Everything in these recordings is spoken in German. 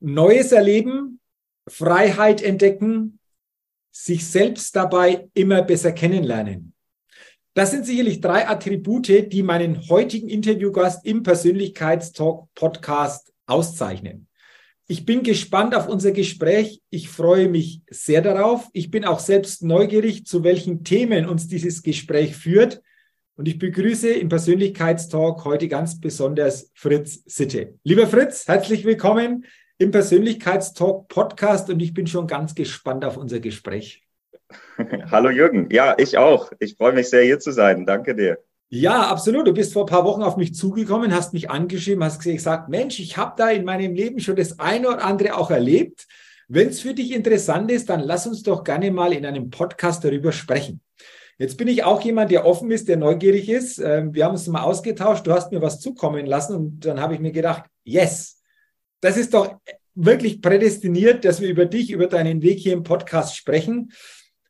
Neues erleben, Freiheit entdecken, sich selbst dabei immer besser kennenlernen. Das sind sicherlich drei Attribute, die meinen heutigen Interviewgast im Persönlichkeitstalk Podcast auszeichnen. Ich bin gespannt auf unser Gespräch. Ich freue mich sehr darauf. Ich bin auch selbst neugierig, zu welchen Themen uns dieses Gespräch führt. Und ich begrüße im Persönlichkeitstalk heute ganz besonders Fritz Sitte. Lieber Fritz, herzlich willkommen im Persönlichkeitstalk Podcast und ich bin schon ganz gespannt auf unser Gespräch. Hallo Jürgen, ja, ich auch. Ich freue mich sehr, hier zu sein. Danke dir. Ja, absolut. Du bist vor ein paar Wochen auf mich zugekommen, hast mich angeschrieben, hast gesagt, Mensch, ich habe da in meinem Leben schon das eine oder andere auch erlebt. Wenn es für dich interessant ist, dann lass uns doch gerne mal in einem Podcast darüber sprechen. Jetzt bin ich auch jemand, der offen ist, der neugierig ist. Ähm, wir haben uns mal ausgetauscht, du hast mir was zukommen lassen und dann habe ich mir gedacht, yes, das ist doch wirklich prädestiniert, dass wir über dich, über deinen Weg hier im Podcast sprechen.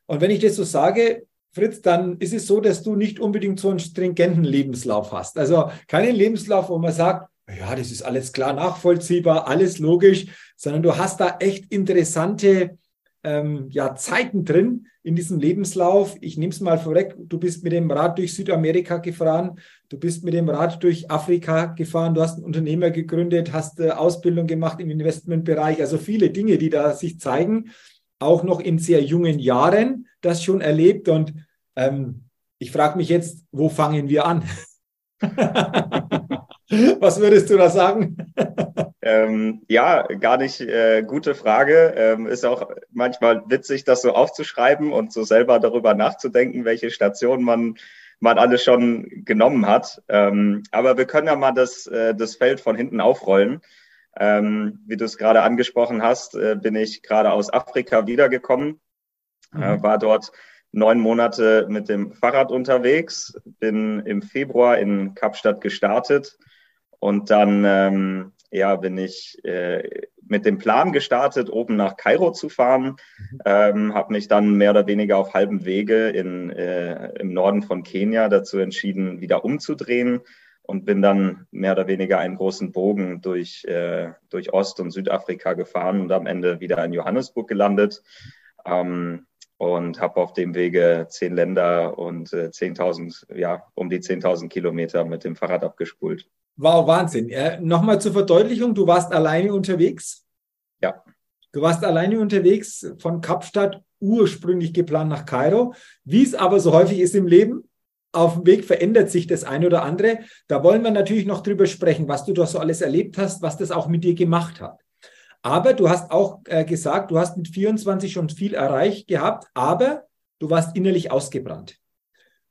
Und wenn ich das so sage, Fritz, dann ist es so, dass du nicht unbedingt so einen stringenten Lebenslauf hast. Also keinen Lebenslauf, wo man sagt, ja, das ist alles klar nachvollziehbar, alles logisch, sondern du hast da echt interessante ähm, ja, Zeiten drin in diesem Lebenslauf. Ich nehme es mal vorweg, du bist mit dem Rad durch Südamerika gefahren, du bist mit dem Rad durch Afrika gefahren, du hast ein Unternehmer gegründet, hast äh, Ausbildung gemacht im Investmentbereich, also viele Dinge, die da sich zeigen, auch noch in sehr jungen Jahren das schon erlebt. Und ähm, ich frage mich jetzt, wo fangen wir an? Was würdest du da sagen? Ähm, ja, gar nicht äh, gute Frage. Ähm, ist auch manchmal witzig, das so aufzuschreiben und so selber darüber nachzudenken, welche Stationen man, man alles schon genommen hat. Ähm, aber wir können ja mal das, äh, das Feld von hinten aufrollen. Ähm, wie du es gerade angesprochen hast, äh, bin ich gerade aus Afrika wiedergekommen, äh, mhm. war dort neun Monate mit dem Fahrrad unterwegs, bin im Februar in Kapstadt gestartet und dann ähm, ja, bin ich äh, mit dem Plan gestartet, oben nach Kairo zu fahren, mhm. ähm, habe mich dann mehr oder weniger auf halbem Wege in, äh, im Norden von Kenia dazu entschieden, wieder umzudrehen und bin dann mehr oder weniger einen großen Bogen durch, äh, durch Ost- und Südafrika gefahren und am Ende wieder in Johannesburg gelandet. Ähm, und habe auf dem Wege zehn Länder und äh, 10.000, ja, um die 10.000 Kilometer mit dem Fahrrad abgespult. Wow, Wahnsinn. Äh, Nochmal zur Verdeutlichung, du warst alleine unterwegs? Ja. Du warst alleine unterwegs von Kapstadt, ursprünglich geplant nach Kairo. Wie es aber so häufig ist im Leben, auf dem Weg verändert sich das eine oder andere. Da wollen wir natürlich noch drüber sprechen, was du da so alles erlebt hast, was das auch mit dir gemacht hat. Aber du hast auch äh, gesagt, du hast mit 24 schon viel erreicht gehabt, aber du warst innerlich ausgebrannt.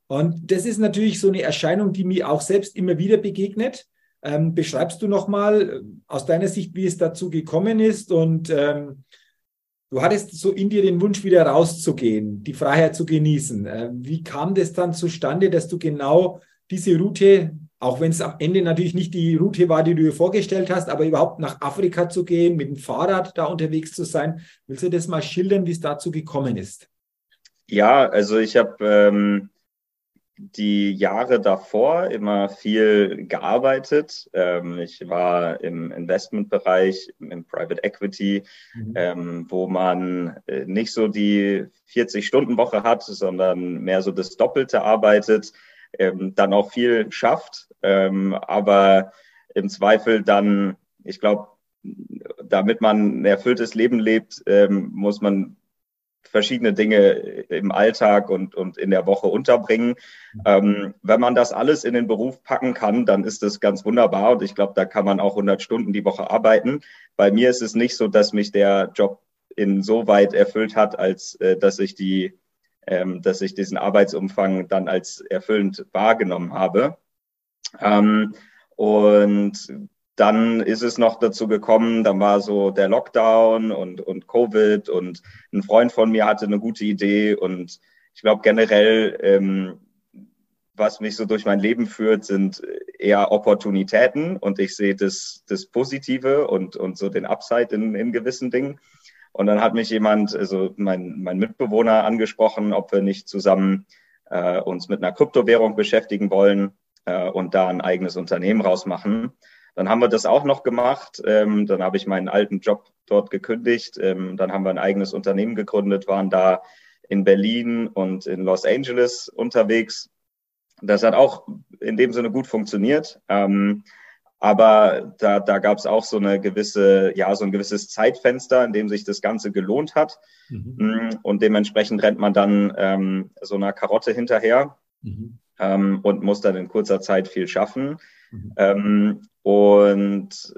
Und das ist natürlich so eine Erscheinung, die mir auch selbst immer wieder begegnet. Ähm, beschreibst du nochmal äh, aus deiner Sicht, wie es dazu gekommen ist? Und ähm, du hattest so in dir den Wunsch, wieder rauszugehen, die Freiheit zu genießen. Äh, wie kam das dann zustande, dass du genau diese Route, auch wenn es am Ende natürlich nicht die Route war, die du dir vorgestellt hast, aber überhaupt nach Afrika zu gehen, mit dem Fahrrad da unterwegs zu sein? Willst du das mal schildern, wie es dazu gekommen ist? Ja, also ich habe ähm, die Jahre davor immer viel gearbeitet. Ähm, ich war im Investmentbereich, im Private Equity, mhm. ähm, wo man äh, nicht so die 40-Stunden-Woche hat, sondern mehr so das Doppelte arbeitet, ähm, dann auch viel schafft, ähm, aber im Zweifel dann, ich glaube, damit man ein erfülltes Leben lebt, ähm, muss man verschiedene Dinge im Alltag und, und in der Woche unterbringen. Ähm, wenn man das alles in den Beruf packen kann, dann ist das ganz wunderbar und ich glaube, da kann man auch 100 Stunden die Woche arbeiten. Bei mir ist es nicht so, dass mich der Job insoweit erfüllt hat, als äh, dass ich die, ähm, dass ich diesen Arbeitsumfang dann als erfüllend wahrgenommen habe. Ähm, und dann ist es noch dazu gekommen, dann war so der Lockdown und, und Covid und ein Freund von mir hatte eine gute Idee und ich glaube generell, ähm, was mich so durch mein Leben führt, sind eher Opportunitäten und ich sehe das, das Positive und, und so den Upside in, in gewissen Dingen. Und dann hat mich jemand, also mein, mein Mitbewohner angesprochen, ob wir nicht zusammen äh, uns mit einer Kryptowährung beschäftigen wollen äh, und da ein eigenes Unternehmen rausmachen. Dann haben wir das auch noch gemacht. Ähm, dann habe ich meinen alten Job dort gekündigt. Ähm, dann haben wir ein eigenes Unternehmen gegründet, waren da in Berlin und in Los Angeles unterwegs. Das hat auch in dem Sinne gut funktioniert. Ähm, aber da, da gab es auch so eine gewisse, ja, so ein gewisses Zeitfenster, in dem sich das Ganze gelohnt hat. Mhm. Mm, und dementsprechend rennt man dann ähm, so einer Karotte hinterher mhm. ähm, und muss dann in kurzer Zeit viel schaffen. Mhm. Ähm, und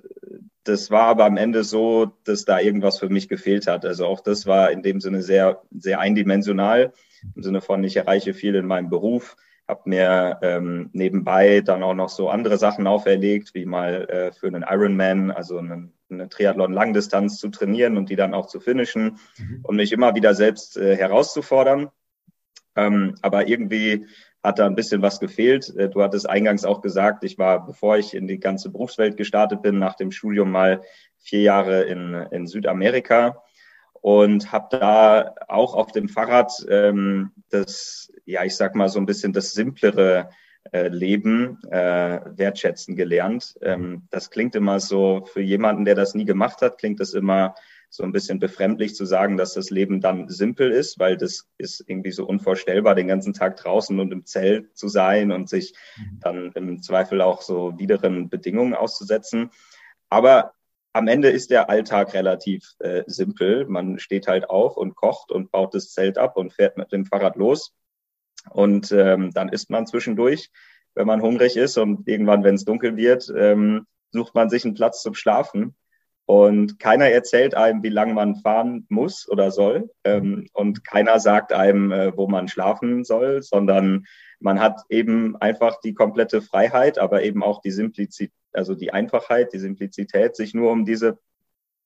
das war aber am Ende so, dass da irgendwas für mich gefehlt hat. Also auch das war in dem Sinne sehr, sehr eindimensional, im Sinne von, ich erreiche viel in meinem Beruf, habe mir ähm, nebenbei dann auch noch so andere Sachen auferlegt, wie mal äh, für einen Ironman, also einen, eine Triathlon-Langdistanz zu trainieren und die dann auch zu finishen mhm. und mich immer wieder selbst äh, herauszufordern. Ähm, aber irgendwie hat da ein bisschen was gefehlt. Äh, du hattest eingangs auch gesagt, ich war, bevor ich in die ganze Berufswelt gestartet bin, nach dem Studium mal vier Jahre in, in Südamerika und habe da auch auf dem Fahrrad ähm, das, ja, ich sag mal so ein bisschen das simplere äh, Leben äh, wertschätzen gelernt. Ähm, das klingt immer so für jemanden, der das nie gemacht hat, klingt das immer so ein bisschen befremdlich zu sagen, dass das Leben dann simpel ist, weil das ist irgendwie so unvorstellbar, den ganzen Tag draußen und im Zelt zu sein und sich mhm. dann im Zweifel auch so wideren Bedingungen auszusetzen. Aber am Ende ist der Alltag relativ äh, simpel. Man steht halt auf und kocht und baut das Zelt ab und fährt mit dem Fahrrad los. Und ähm, dann isst man zwischendurch, wenn man hungrig ist. Und irgendwann, wenn es dunkel wird, ähm, sucht man sich einen Platz zum Schlafen. Und keiner erzählt einem, wie lange man fahren muss oder soll. Ähm, und keiner sagt einem, äh, wo man schlafen soll, sondern man hat eben einfach die komplette Freiheit, aber eben auch die Simplizität, also die Einfachheit, die Simplizität, sich nur um diese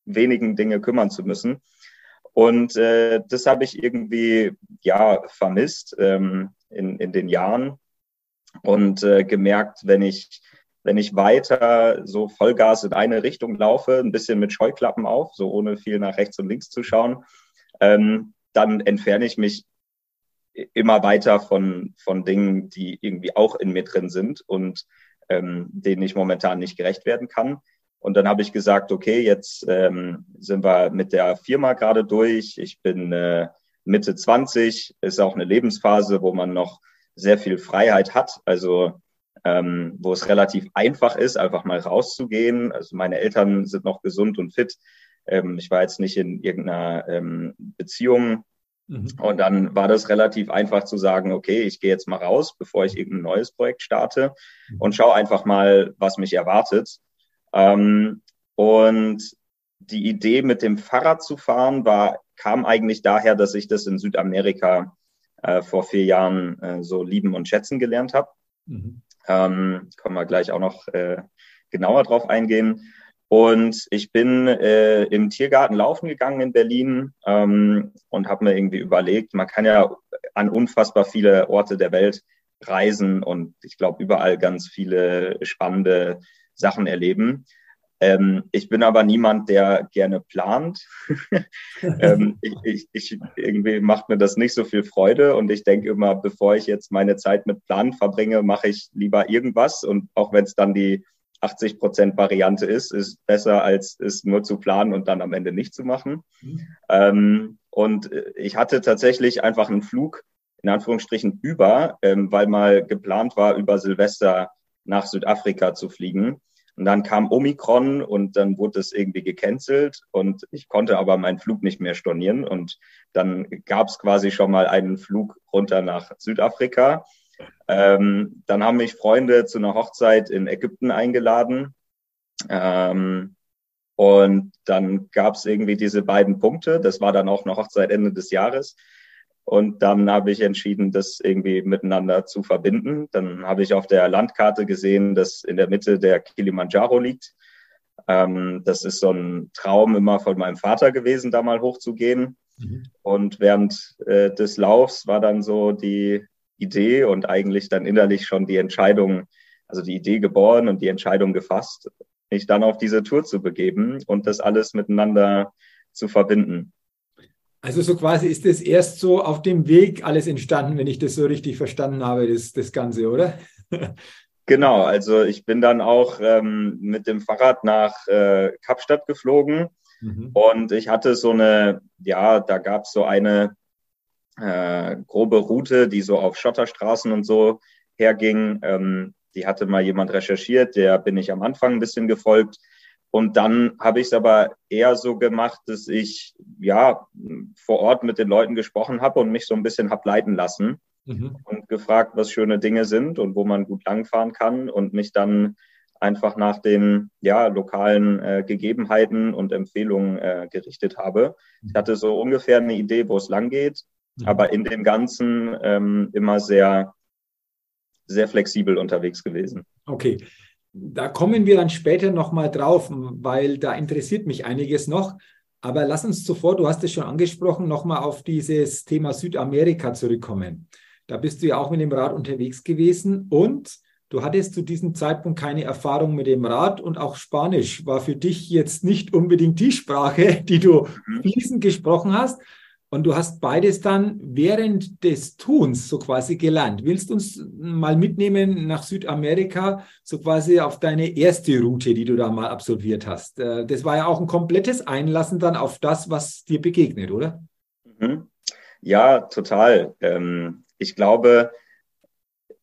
wenigen Dinge kümmern zu müssen. Und äh, das habe ich irgendwie ja vermisst ähm, in, in den Jahren und äh, gemerkt, wenn ich wenn ich weiter so Vollgas in eine Richtung laufe, ein bisschen mit Scheuklappen auf, so ohne viel nach rechts und links zu schauen, ähm, dann entferne ich mich immer weiter von, von Dingen, die irgendwie auch in mir drin sind und ähm, denen ich momentan nicht gerecht werden kann. Und dann habe ich gesagt, okay, jetzt ähm, sind wir mit der Firma gerade durch. Ich bin äh, Mitte 20, ist auch eine Lebensphase, wo man noch sehr viel Freiheit hat. Also ähm, wo es relativ einfach ist, einfach mal rauszugehen. Also meine Eltern sind noch gesund und fit. Ähm, ich war jetzt nicht in irgendeiner ähm, Beziehung. Mhm. Und dann war das relativ einfach zu sagen, okay, ich gehe jetzt mal raus, bevor ich irgendein neues Projekt starte mhm. und schaue einfach mal, was mich erwartet. Ähm, und die Idee, mit dem Fahrrad zu fahren, war, kam eigentlich daher, dass ich das in Südamerika äh, vor vier Jahren äh, so lieben und schätzen gelernt habe. Mhm. Ähm, können wir gleich auch noch äh, genauer drauf eingehen. Und ich bin äh, im Tiergarten laufen gegangen in Berlin ähm, und habe mir irgendwie überlegt, man kann ja an unfassbar viele Orte der Welt reisen und ich glaube überall ganz viele spannende Sachen erleben. Ähm, ich bin aber niemand, der gerne plant. ähm, ich, ich, ich, irgendwie macht mir das nicht so viel Freude und ich denke immer, bevor ich jetzt meine Zeit mit Planen verbringe, mache ich lieber irgendwas und auch wenn es dann die 80 Prozent Variante ist, ist besser als es nur zu planen und dann am Ende nicht zu machen. Mhm. Ähm, und ich hatte tatsächlich einfach einen Flug in Anführungsstrichen über, ähm, weil mal geplant war, über Silvester nach Südafrika zu fliegen. Und dann kam Omikron und dann wurde es irgendwie gecancelt und ich konnte aber meinen Flug nicht mehr stornieren. Und dann gab es quasi schon mal einen Flug runter nach Südafrika. Ähm, dann haben mich Freunde zu einer Hochzeit in Ägypten eingeladen. Ähm, und dann gab es irgendwie diese beiden Punkte. Das war dann auch eine Hochzeit Ende des Jahres. Und dann habe ich entschieden, das irgendwie miteinander zu verbinden. Dann habe ich auf der Landkarte gesehen, dass in der Mitte der Kilimanjaro liegt. Ähm, das ist so ein Traum immer von meinem Vater gewesen, da mal hochzugehen. Mhm. Und während äh, des Laufs war dann so die Idee und eigentlich dann innerlich schon die Entscheidung, also die Idee geboren und die Entscheidung gefasst, mich dann auf diese Tour zu begeben und das alles miteinander zu verbinden. Also so quasi ist es erst so auf dem Weg alles entstanden, wenn ich das so richtig verstanden habe, das, das Ganze, oder? Genau, also ich bin dann auch ähm, mit dem Fahrrad nach äh, Kapstadt geflogen mhm. und ich hatte so eine, ja, da gab es so eine äh, grobe Route, die so auf Schotterstraßen und so herging. Ähm, die hatte mal jemand recherchiert, der bin ich am Anfang ein bisschen gefolgt. Und dann habe ich es aber eher so gemacht, dass ich ja vor Ort mit den Leuten gesprochen habe und mich so ein bisschen hab leiten lassen mhm. und gefragt, was schöne Dinge sind und wo man gut langfahren kann und mich dann einfach nach den ja, lokalen äh, Gegebenheiten und Empfehlungen äh, gerichtet habe. Ich hatte so ungefähr eine Idee, wo es lang geht, mhm. aber in dem Ganzen ähm, immer sehr, sehr flexibel unterwegs gewesen. Okay, da kommen wir dann später nochmal drauf, weil da interessiert mich einiges noch. Aber lass uns zuvor, du hast es schon angesprochen, nochmal auf dieses Thema Südamerika zurückkommen. Da bist du ja auch mit dem Rad unterwegs gewesen und du hattest zu diesem Zeitpunkt keine Erfahrung mit dem Rad und auch Spanisch war für dich jetzt nicht unbedingt die Sprache, die du mhm. fließend gesprochen hast. Und du hast beides dann während des Tuns so quasi gelernt. Willst du uns mal mitnehmen nach Südamerika, so quasi auf deine erste Route, die du da mal absolviert hast? Äh, das war ja auch ein komplettes Einlassen dann auf das, was dir begegnet, oder? Mhm. Ja, total. Ähm, ich glaube,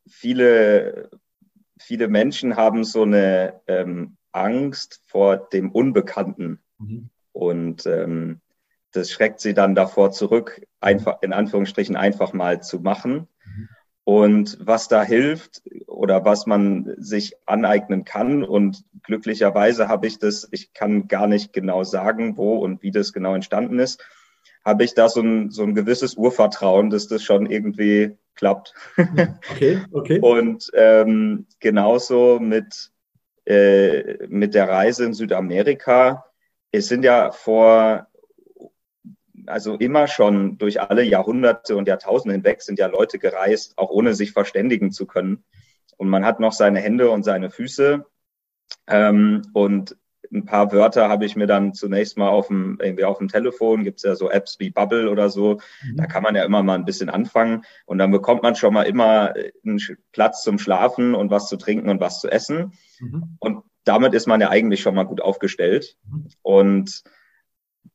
viele, viele Menschen haben so eine ähm, Angst vor dem Unbekannten. Mhm. Und ähm, das schreckt sie dann davor zurück, einfach in Anführungsstrichen einfach mal zu machen. Und was da hilft oder was man sich aneignen kann. Und glücklicherweise habe ich das, ich kann gar nicht genau sagen, wo und wie das genau entstanden ist, habe ich da so ein, so ein gewisses Urvertrauen, dass das schon irgendwie klappt. Okay, okay. und ähm, genauso mit, äh, mit der Reise in Südamerika. Es sind ja vor also immer schon durch alle Jahrhunderte und Jahrtausende hinweg sind ja Leute gereist, auch ohne sich verständigen zu können. Und man hat noch seine Hände und seine Füße. Ähm, und ein paar Wörter habe ich mir dann zunächst mal auf dem, irgendwie auf dem Telefon, gibt es ja so Apps wie Bubble oder so, mhm. da kann man ja immer mal ein bisschen anfangen und dann bekommt man schon mal immer einen Platz zum Schlafen und was zu trinken und was zu essen. Mhm. Und damit ist man ja eigentlich schon mal gut aufgestellt. Mhm. Und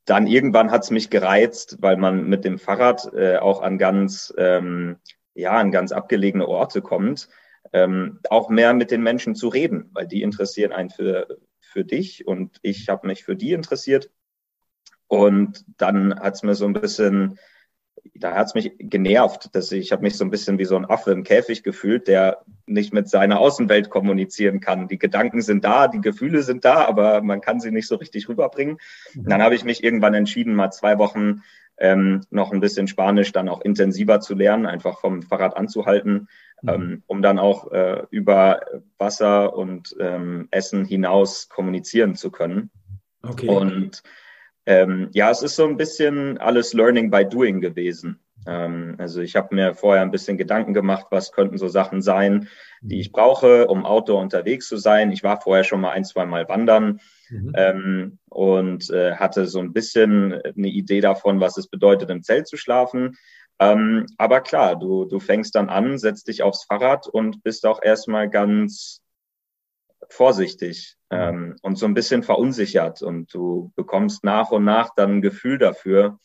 dann irgendwann hat es mich gereizt, weil man mit dem Fahrrad äh, auch an ganz, ähm, ja, an ganz abgelegene Orte kommt, ähm, auch mehr mit den Menschen zu reden, weil die interessieren einen für, für dich und ich habe mich für die interessiert. Und dann hat es mir so ein bisschen da hat es mich genervt, dass ich, ich habe mich so ein bisschen wie so ein Affe im Käfig gefühlt, der nicht mit seiner Außenwelt kommunizieren kann. Die Gedanken sind da, die Gefühle sind da, aber man kann sie nicht so richtig rüberbringen. Mhm. dann habe ich mich irgendwann entschieden, mal zwei Wochen ähm, noch ein bisschen Spanisch dann auch intensiver zu lernen, einfach vom Fahrrad anzuhalten, mhm. ähm, um dann auch äh, über Wasser und ähm, Essen hinaus kommunizieren zu können. Okay. Und ähm, ja, es ist so ein bisschen alles Learning by Doing gewesen. Ähm, also ich habe mir vorher ein bisschen Gedanken gemacht, was könnten so Sachen sein, die ich brauche, um Outdoor unterwegs zu sein. Ich war vorher schon mal ein, zwei Mal wandern mhm. ähm, und äh, hatte so ein bisschen eine Idee davon, was es bedeutet, im Zelt zu schlafen. Ähm, aber klar, du, du fängst dann an, setzt dich aufs Fahrrad und bist auch erstmal ganz vorsichtig ähm, und so ein bisschen verunsichert und du bekommst nach und nach dann ein Gefühl dafür,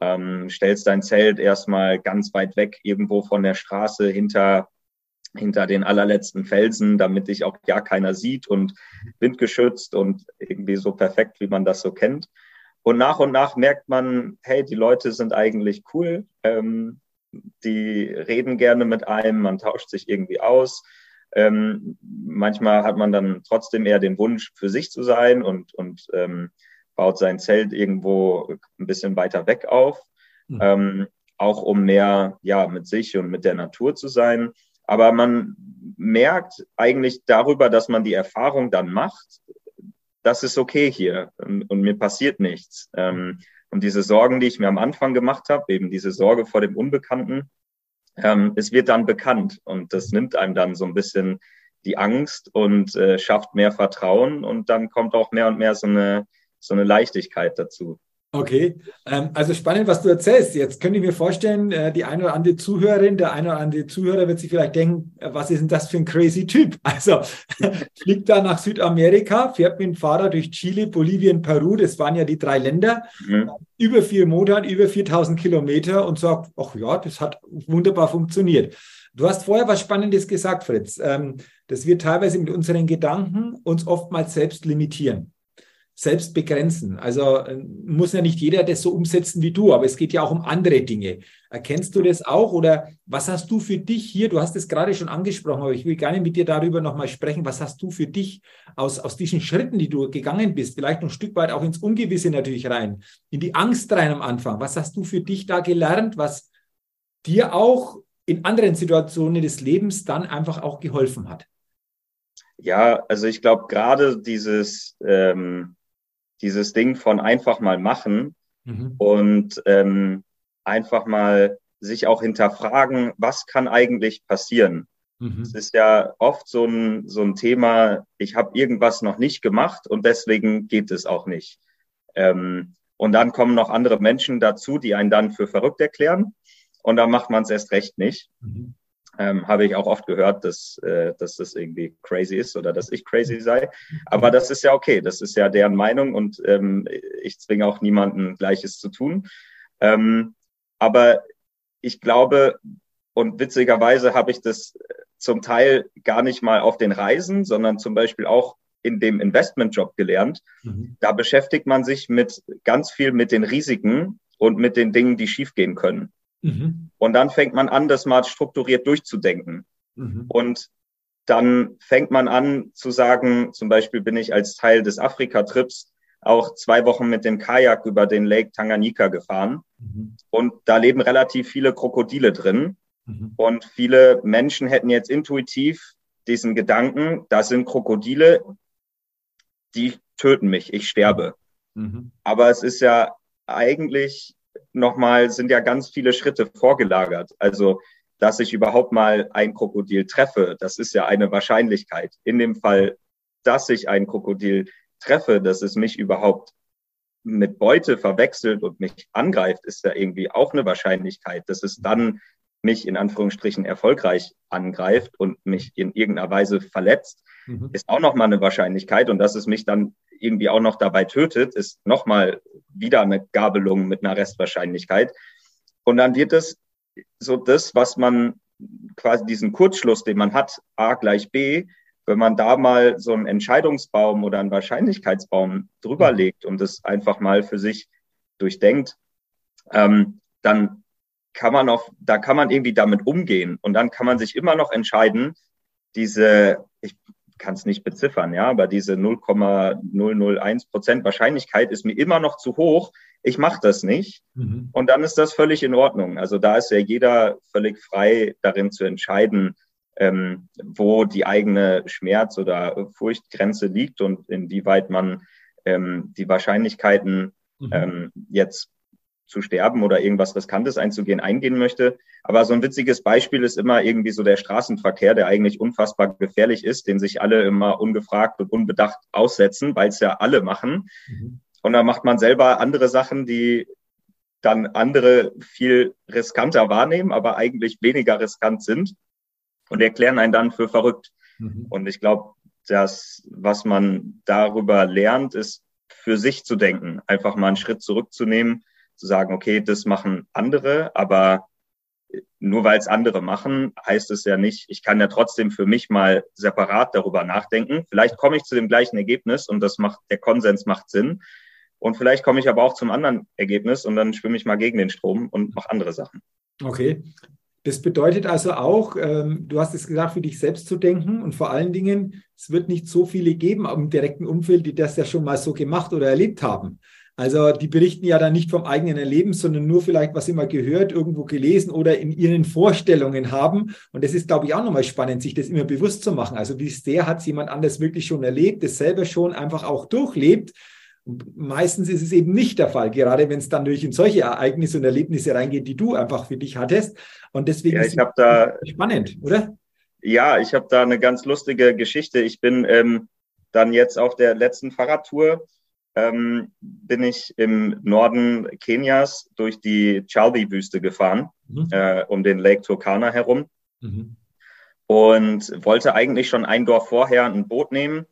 ähm, stellst dein Zelt erstmal ganz weit weg irgendwo von der Straße hinter hinter den allerletzten Felsen, damit dich auch ja keiner sieht und windgeschützt und irgendwie so perfekt, wie man das so kennt. Und nach und nach merkt man, hey, die Leute sind eigentlich cool, ähm, die reden gerne mit einem, man tauscht sich irgendwie aus. Ähm, manchmal hat man dann trotzdem eher den Wunsch, für sich zu sein und, und ähm, baut sein Zelt irgendwo ein bisschen weiter weg auf, mhm. ähm, auch um mehr ja, mit sich und mit der Natur zu sein. Aber man merkt eigentlich darüber, dass man die Erfahrung dann macht, das ist okay hier und, und mir passiert nichts. Ähm, und diese Sorgen, die ich mir am Anfang gemacht habe, eben diese Sorge vor dem Unbekannten, ähm, es wird dann bekannt und das nimmt einem dann so ein bisschen die Angst und äh, schafft mehr Vertrauen und dann kommt auch mehr und mehr so eine, so eine Leichtigkeit dazu. Okay, ähm, also spannend, was du erzählst. Jetzt könnte ich mir vorstellen, äh, die eine oder andere Zuhörerin, der eine oder andere Zuhörer wird sich vielleicht denken, äh, was ist denn das für ein crazy Typ? Also fliegt da nach Südamerika, fährt mit dem Fahrrad durch Chile, Bolivien, Peru, das waren ja die drei Länder, mhm. über vier Monate, über 4000 Kilometer und sagt, ach ja, das hat wunderbar funktioniert. Du hast vorher was Spannendes gesagt, Fritz, ähm, dass wir teilweise mit unseren Gedanken uns oftmals selbst limitieren selbst begrenzen. Also äh, muss ja nicht jeder das so umsetzen wie du, aber es geht ja auch um andere Dinge. Erkennst du das auch oder was hast du für dich hier? Du hast es gerade schon angesprochen, aber ich will gerne mit dir darüber nochmal sprechen. Was hast du für dich aus, aus diesen Schritten, die du gegangen bist, vielleicht ein Stück weit auch ins Ungewisse natürlich rein, in die Angst rein am Anfang? Was hast du für dich da gelernt, was dir auch in anderen Situationen des Lebens dann einfach auch geholfen hat? Ja, also ich glaube gerade dieses ähm, dieses Ding von einfach mal machen mhm. und ähm, einfach mal sich auch hinterfragen, was kann eigentlich passieren. Mhm. Es ist ja oft so ein, so ein Thema, ich habe irgendwas noch nicht gemacht und deswegen geht es auch nicht. Ähm, und dann kommen noch andere Menschen dazu, die einen dann für verrückt erklären. Und dann macht man es erst recht nicht. Mhm ähm, habe ich auch oft gehört, dass, äh, dass das irgendwie crazy ist oder dass ich crazy sei. Aber das ist ja okay, das ist ja deren Meinung und ähm, ich zwinge auch niemanden Gleiches zu tun. Ähm, aber ich glaube, und witzigerweise habe ich das zum Teil gar nicht mal auf den Reisen, sondern zum Beispiel auch in dem Investmentjob gelernt. Mhm. Da beschäftigt man sich mit ganz viel mit den Risiken und mit den Dingen, die schiefgehen können. Mhm. Und dann fängt man an, das mal strukturiert durchzudenken. Mhm. Und dann fängt man an zu sagen, zum Beispiel bin ich als Teil des Afrika-Trips auch zwei Wochen mit dem Kajak über den Lake Tanganyika gefahren. Mhm. Und da leben relativ viele Krokodile drin. Mhm. Und viele Menschen hätten jetzt intuitiv diesen Gedanken, das sind Krokodile, die töten mich, ich sterbe. Mhm. Aber es ist ja eigentlich nochmal, sind ja ganz viele Schritte vorgelagert. Also, dass ich überhaupt mal ein Krokodil treffe, das ist ja eine Wahrscheinlichkeit. In dem Fall, dass ich ein Krokodil treffe, dass es mich überhaupt mit Beute verwechselt und mich angreift, ist ja irgendwie auch eine Wahrscheinlichkeit, dass es dann mich in Anführungsstrichen erfolgreich angreift und mich in irgendeiner Weise verletzt, mhm. ist auch nochmal eine Wahrscheinlichkeit und dass es mich dann irgendwie auch noch dabei tötet, ist nochmal wieder eine Gabelung mit einer Restwahrscheinlichkeit. Und dann wird es so das, was man quasi diesen Kurzschluss, den man hat, A gleich B, wenn man da mal so einen Entscheidungsbaum oder einen Wahrscheinlichkeitsbaum drüber legt und das einfach mal für sich durchdenkt, ähm, dann kann man auch, da kann man irgendwie damit umgehen und dann kann man sich immer noch entscheiden, diese, ich kann es nicht beziffern, ja, aber diese 0,001 Prozent Wahrscheinlichkeit ist mir immer noch zu hoch. Ich mache das nicht. Mhm. Und dann ist das völlig in Ordnung. Also da ist ja jeder völlig frei darin zu entscheiden, ähm, wo die eigene Schmerz- oder Furchtgrenze liegt und inwieweit man ähm, die Wahrscheinlichkeiten mhm. ähm, jetzt zu sterben oder irgendwas Riskantes einzugehen, eingehen möchte. Aber so ein witziges Beispiel ist immer irgendwie so der Straßenverkehr, der eigentlich unfassbar gefährlich ist, den sich alle immer ungefragt und unbedacht aussetzen, weil es ja alle machen. Mhm. Und dann macht man selber andere Sachen, die dann andere viel riskanter wahrnehmen, aber eigentlich weniger riskant sind und erklären einen dann für verrückt. Mhm. Und ich glaube, das, was man darüber lernt, ist für sich zu denken, einfach mal einen Schritt zurückzunehmen zu sagen, okay, das machen andere, aber nur weil es andere machen, heißt es ja nicht, ich kann ja trotzdem für mich mal separat darüber nachdenken. Vielleicht komme ich zu dem gleichen Ergebnis und das macht, der Konsens macht Sinn. Und vielleicht komme ich aber auch zum anderen Ergebnis und dann schwimme ich mal gegen den Strom und mache andere Sachen. Okay. Das bedeutet also auch, ähm, du hast es gesagt, für dich selbst zu denken und vor allen Dingen, es wird nicht so viele geben im direkten Umfeld, die das ja schon mal so gemacht oder erlebt haben. Also die berichten ja dann nicht vom eigenen Erleben, sondern nur vielleicht, was sie mal gehört, irgendwo gelesen oder in ihren Vorstellungen haben. Und das ist, glaube ich, auch nochmal spannend, sich das immer bewusst zu machen. Also wie sehr hat es jemand anders wirklich schon erlebt, das selber schon einfach auch durchlebt. Und meistens ist es eben nicht der Fall, gerade wenn es dann durch in solche Ereignisse und Erlebnisse reingeht, die du einfach für dich hattest. Und deswegen ja, ich ist es da, spannend, oder? Ja, ich habe da eine ganz lustige Geschichte. Ich bin ähm, dann jetzt auf der letzten Fahrradtour ähm, bin ich im Norden Kenias durch die Chalbi-Wüste gefahren, mhm. äh, um den Lake Turkana herum. Mhm. Und wollte eigentlich schon ein Dorf vorher ein Boot nehmen,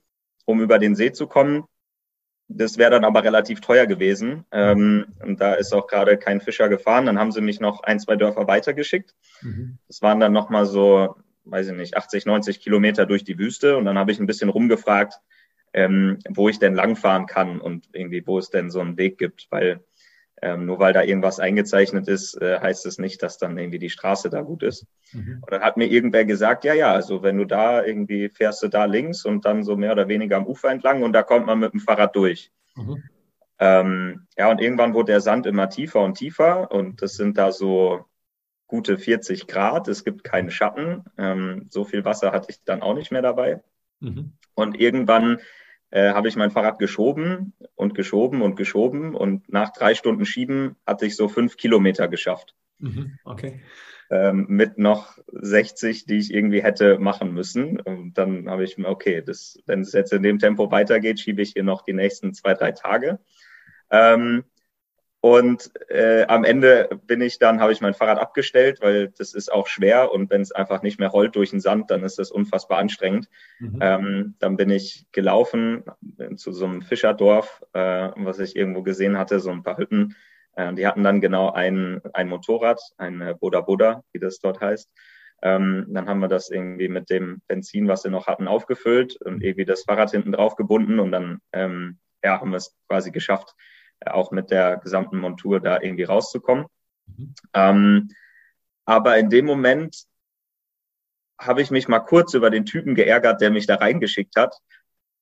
um über den See zu kommen. Das wäre dann aber relativ teuer gewesen. Ähm, und da ist auch gerade kein Fischer gefahren. Dann haben sie mich noch ein, zwei Dörfer weitergeschickt. Mhm. Das waren dann nochmal so, weiß ich nicht, 80, 90 Kilometer durch die Wüste. Und dann habe ich ein bisschen rumgefragt, ähm, wo ich denn langfahren kann und irgendwie, wo es denn so einen Weg gibt, weil ähm, nur weil da irgendwas eingezeichnet ist, äh, heißt es nicht, dass dann irgendwie die Straße da gut ist. Mhm. Und dann hat mir irgendwer gesagt, ja, ja, also wenn du da irgendwie fährst du da links und dann so mehr oder weniger am Ufer entlang und da kommt man mit dem Fahrrad durch. Mhm. Ähm, ja, und irgendwann wurde der Sand immer tiefer und tiefer und das sind da so gute 40 Grad. Es gibt keinen Schatten. Ähm, so viel Wasser hatte ich dann auch nicht mehr dabei. Mhm. Und irgendwann äh, habe ich mein Fahrrad geschoben und geschoben und geschoben und nach drei Stunden Schieben hatte ich so fünf Kilometer geschafft. Mhm, okay. Ähm, mit noch 60, die ich irgendwie hätte machen müssen. Und dann habe ich mir, okay, das, wenn es jetzt in dem Tempo weitergeht, schiebe ich hier noch die nächsten zwei, drei Tage. Ähm, und äh, am Ende bin ich dann, habe ich mein Fahrrad abgestellt, weil das ist auch schwer und wenn es einfach nicht mehr rollt durch den Sand, dann ist das unfassbar anstrengend. Mhm. Ähm, dann bin ich gelaufen zu so einem Fischerdorf, äh, was ich irgendwo gesehen hatte, so ein paar Hütten. Äh, die hatten dann genau ein, ein Motorrad, ein äh, Boda Boda, wie das dort heißt. Ähm, dann haben wir das irgendwie mit dem Benzin, was wir noch hatten, aufgefüllt und irgendwie das Fahrrad hinten drauf gebunden und dann ähm, ja, haben wir es quasi geschafft, auch mit der gesamten Montur da irgendwie rauszukommen. Mhm. Ähm, aber in dem Moment habe ich mich mal kurz über den Typen geärgert, der mich da reingeschickt hat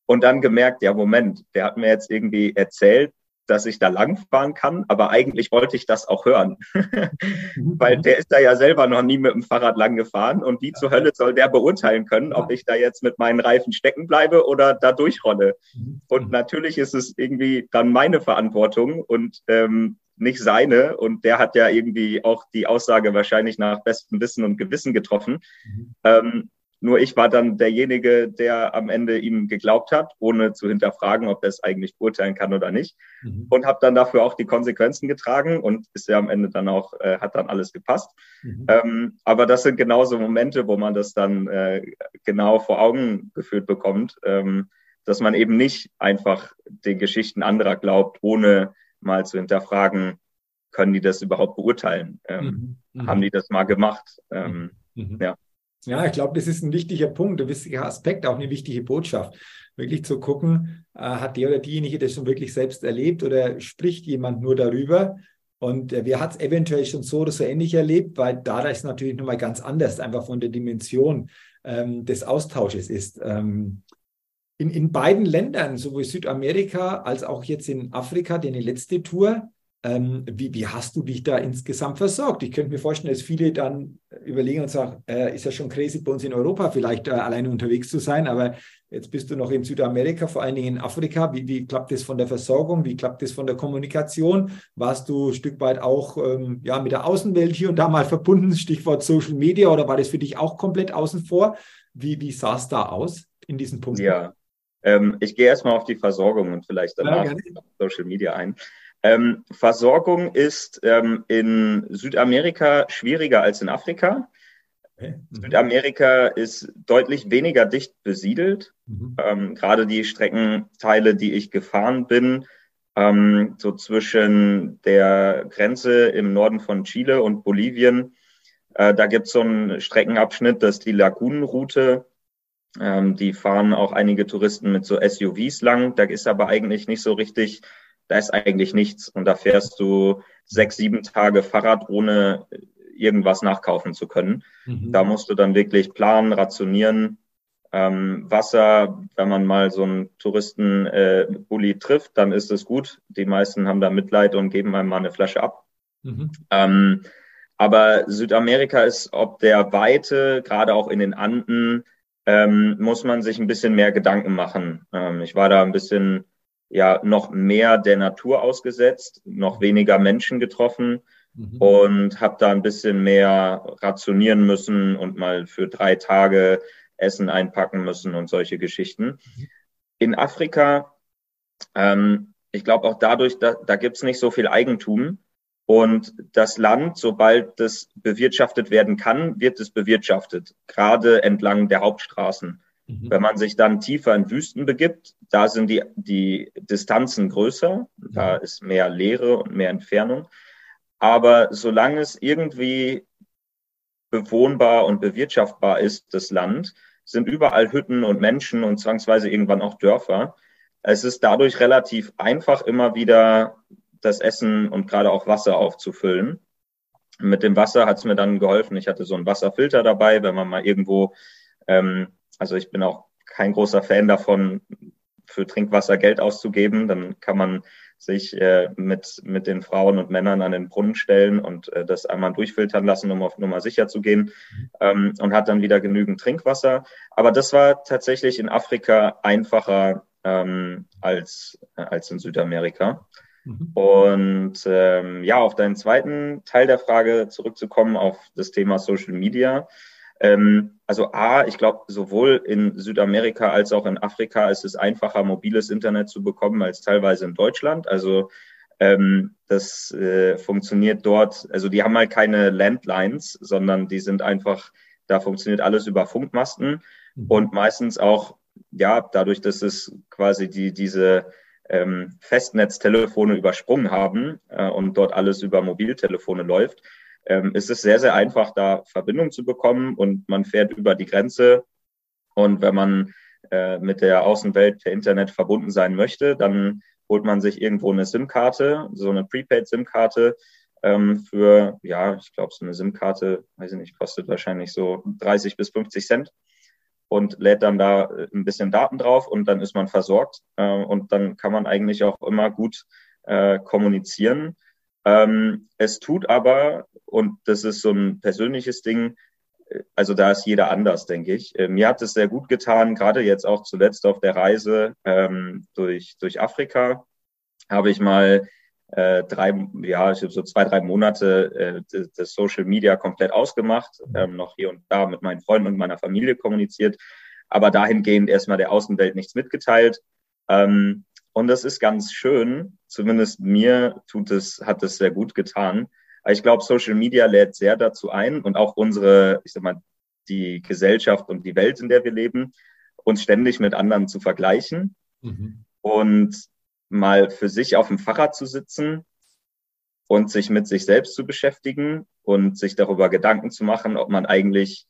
und dann gemerkt, ja, Moment, der hat mir jetzt irgendwie erzählt, dass ich da langfahren kann, aber eigentlich wollte ich das auch hören, mhm. weil der ist da ja selber noch nie mit dem Fahrrad lang gefahren und wie zur Hölle soll der beurteilen können, ob ich da jetzt mit meinen Reifen stecken bleibe oder da durchrolle. Mhm. Und natürlich ist es irgendwie dann meine Verantwortung und ähm, nicht seine. Und der hat ja irgendwie auch die Aussage wahrscheinlich nach bestem Wissen und Gewissen getroffen. Mhm. Ähm, nur ich war dann derjenige, der am Ende ihm geglaubt hat, ohne zu hinterfragen, ob er es eigentlich beurteilen kann oder nicht. Mhm. Und habe dann dafür auch die Konsequenzen getragen und ist ja am Ende dann auch, äh, hat dann alles gepasst. Mhm. Ähm, aber das sind genauso Momente, wo man das dann äh, genau vor Augen geführt bekommt, ähm, dass man eben nicht einfach den Geschichten anderer glaubt, ohne mal zu hinterfragen, können die das überhaupt beurteilen? Ähm, mhm. mhm. Haben die das mal gemacht? Ähm, mhm. Ja. Ja, ich glaube, das ist ein wichtiger Punkt, ein wichtiger Aspekt, auch eine wichtige Botschaft. Wirklich zu gucken, äh, hat der oder diejenige das schon wirklich selbst erlebt oder spricht jemand nur darüber? Und äh, wer hat es eventuell schon so oder so ähnlich erlebt, weil da ist natürlich nochmal ganz anders, einfach von der Dimension ähm, des Austausches ist. Ähm, in, in beiden Ländern, sowohl Südamerika als auch jetzt in Afrika, die letzte Tour, ähm, wie, wie, hast du dich da insgesamt versorgt? Ich könnte mir vorstellen, dass viele dann überlegen und sagen, äh, ist ja schon crazy bei uns in Europa vielleicht äh, alleine unterwegs zu sein, aber jetzt bist du noch in Südamerika, vor allen Dingen in Afrika. Wie, wie klappt das von der Versorgung? Wie klappt das von der Kommunikation? Warst du ein Stück weit auch ähm, ja, mit der Außenwelt hier und da mal verbunden, Stichwort Social Media, oder war das für dich auch komplett außen vor? Wie, wie sah es da aus in diesen Punkten? Ja, ähm, ich gehe erstmal auf die Versorgung und vielleicht danach ja, Social Media ein. Ähm, Versorgung ist ähm, in Südamerika schwieriger als in Afrika. Okay. Mhm. Südamerika ist deutlich weniger dicht besiedelt. Mhm. Ähm, Gerade die Streckenteile, die ich gefahren bin, ähm, so zwischen der Grenze im Norden von Chile und Bolivien, Äh, da gibt es so einen Streckenabschnitt, das ist die Lagunenroute. Ähm, die fahren auch einige Touristen mit so SUVs lang. Da ist aber eigentlich nicht so richtig, da ist eigentlich nichts. Und da fährst du sechs, sieben Tage Fahrrad, ohne irgendwas nachkaufen zu können. Mhm. Da musst du dann wirklich planen, rationieren. Ähm, Wasser, wenn man mal so einen Touristenbully äh, trifft, dann ist es gut. Die meisten haben da Mitleid und geben einem mal eine Flasche ab. Mhm. Ähm, aber Südamerika ist ob der Weite, gerade auch in den Anden, ähm, muss man sich ein bisschen mehr Gedanken machen. Ähm, ich war da ein bisschen ja noch mehr der Natur ausgesetzt, noch weniger Menschen getroffen mhm. und habe da ein bisschen mehr rationieren müssen und mal für drei Tage Essen einpacken müssen und solche Geschichten. Mhm. In Afrika, ähm, ich glaube auch dadurch, da, da gibt es nicht so viel Eigentum. Und das Land, sobald das bewirtschaftet werden kann, wird es bewirtschaftet, gerade entlang der Hauptstraßen. Mhm. Wenn man sich dann tiefer in Wüsten begibt, da sind die, die Distanzen größer, da ist mehr Leere und mehr Entfernung. Aber solange es irgendwie bewohnbar und bewirtschaftbar ist, das Land, sind überall Hütten und Menschen und zwangsweise irgendwann auch Dörfer. Es ist dadurch relativ einfach, immer wieder das Essen und gerade auch Wasser aufzufüllen. Mit dem Wasser hat es mir dann geholfen. Ich hatte so einen Wasserfilter dabei, wenn man mal irgendwo, ähm, also ich bin auch kein großer Fan davon, für Trinkwasser Geld auszugeben. Dann kann man sich äh, mit, mit den Frauen und Männern an den Brunnen stellen und äh, das einmal durchfiltern lassen, um auf Nummer sicher zu gehen ähm, und hat dann wieder genügend Trinkwasser. Aber das war tatsächlich in Afrika einfacher ähm, als, äh, als in Südamerika. Mhm. Und ähm, ja, auf deinen zweiten Teil der Frage zurückzukommen, auf das Thema Social Media. Ähm, also A, ich glaube, sowohl in Südamerika als auch in Afrika ist es einfacher, mobiles Internet zu bekommen als teilweise in Deutschland. Also ähm, das äh, funktioniert dort, also die haben halt keine Landlines, sondern die sind einfach, da funktioniert alles über Funkmasten mhm. und meistens auch, ja, dadurch, dass es quasi die, diese ähm, Festnetztelefone übersprungen haben äh, und dort alles über Mobiltelefone läuft, ähm, ist es sehr, sehr einfach, da Verbindung zu bekommen und man fährt über die Grenze. Und wenn man äh, mit der Außenwelt per Internet verbunden sein möchte, dann holt man sich irgendwo eine SIM-Karte, so eine Prepaid-SIM-Karte ähm, für, ja, ich glaube, so eine SIM-Karte, weiß ich nicht, kostet wahrscheinlich so 30 bis 50 Cent und lädt dann da äh, ein bisschen Daten drauf und dann ist man versorgt äh, und dann kann man eigentlich auch immer gut äh, kommunizieren. Ähm, es tut aber, und das ist so ein persönliches Ding, äh, also da ist jeder anders, denke ich. Äh, mir hat es sehr gut getan, gerade jetzt auch zuletzt auf der Reise ähm, durch, durch Afrika, habe ich mal äh, drei, ja, ich habe so zwei, drei Monate äh, das Social Media komplett ausgemacht, ähm, noch hier und da mit meinen Freunden und meiner Familie kommuniziert, aber dahingehend erstmal der Außenwelt nichts mitgeteilt. Ähm, und das ist ganz schön, zumindest mir tut es, hat es sehr gut getan. Ich glaube, Social Media lädt sehr dazu ein und auch unsere, ich sag mal, die Gesellschaft und die Welt, in der wir leben, uns ständig mit anderen zu vergleichen. Mhm. Und mal für sich auf dem Fahrrad zu sitzen und sich mit sich selbst zu beschäftigen und sich darüber Gedanken zu machen, ob man eigentlich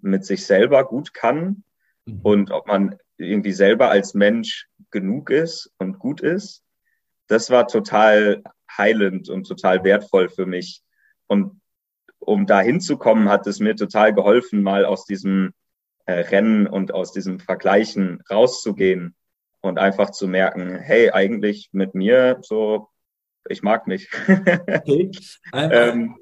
mit sich selber gut kann mhm. und ob man irgendwie selber als Mensch genug ist und gut ist. Das war total heilend und total wertvoll für mich. Und um da hinzukommen, hat es mir total geholfen, mal aus diesem äh, Rennen und aus diesem Vergleichen rauszugehen und einfach zu merken, hey, eigentlich mit mir so, ich mag mich. okay. ähm,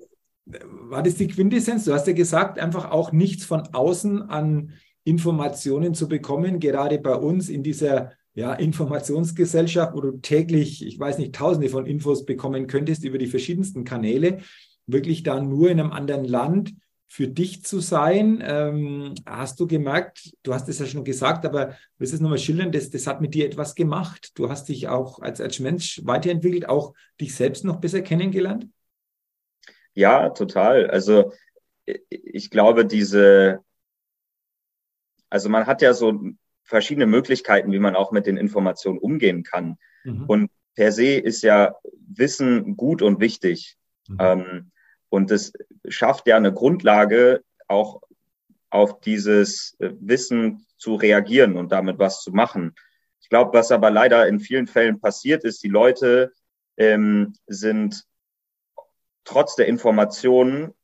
war das die Quintessenz? Du hast ja gesagt, einfach auch nichts von außen an Informationen zu bekommen, gerade bei uns in dieser ja, Informationsgesellschaft, wo du täglich, ich weiß nicht, tausende von Infos bekommen könntest über die verschiedensten Kanäle, wirklich da nur in einem anderen Land für dich zu sein. Ähm, hast du gemerkt, du hast es ja schon gesagt, aber willst du es nochmal schildern, das, das hat mit dir etwas gemacht. Du hast dich auch als, als Mensch weiterentwickelt, auch dich selbst noch besser kennengelernt? Ja, total. Also ich glaube, diese, also man hat ja so verschiedene Möglichkeiten, wie man auch mit den Informationen umgehen kann. Mhm. Und per se ist ja Wissen gut und wichtig. Mhm. Ähm, und das schafft ja eine Grundlage, auch auf dieses äh, Wissen zu reagieren und damit was zu machen. Ich glaube, was aber leider in vielen Fällen passiert ist, die Leute ähm, sind trotz der Informationen,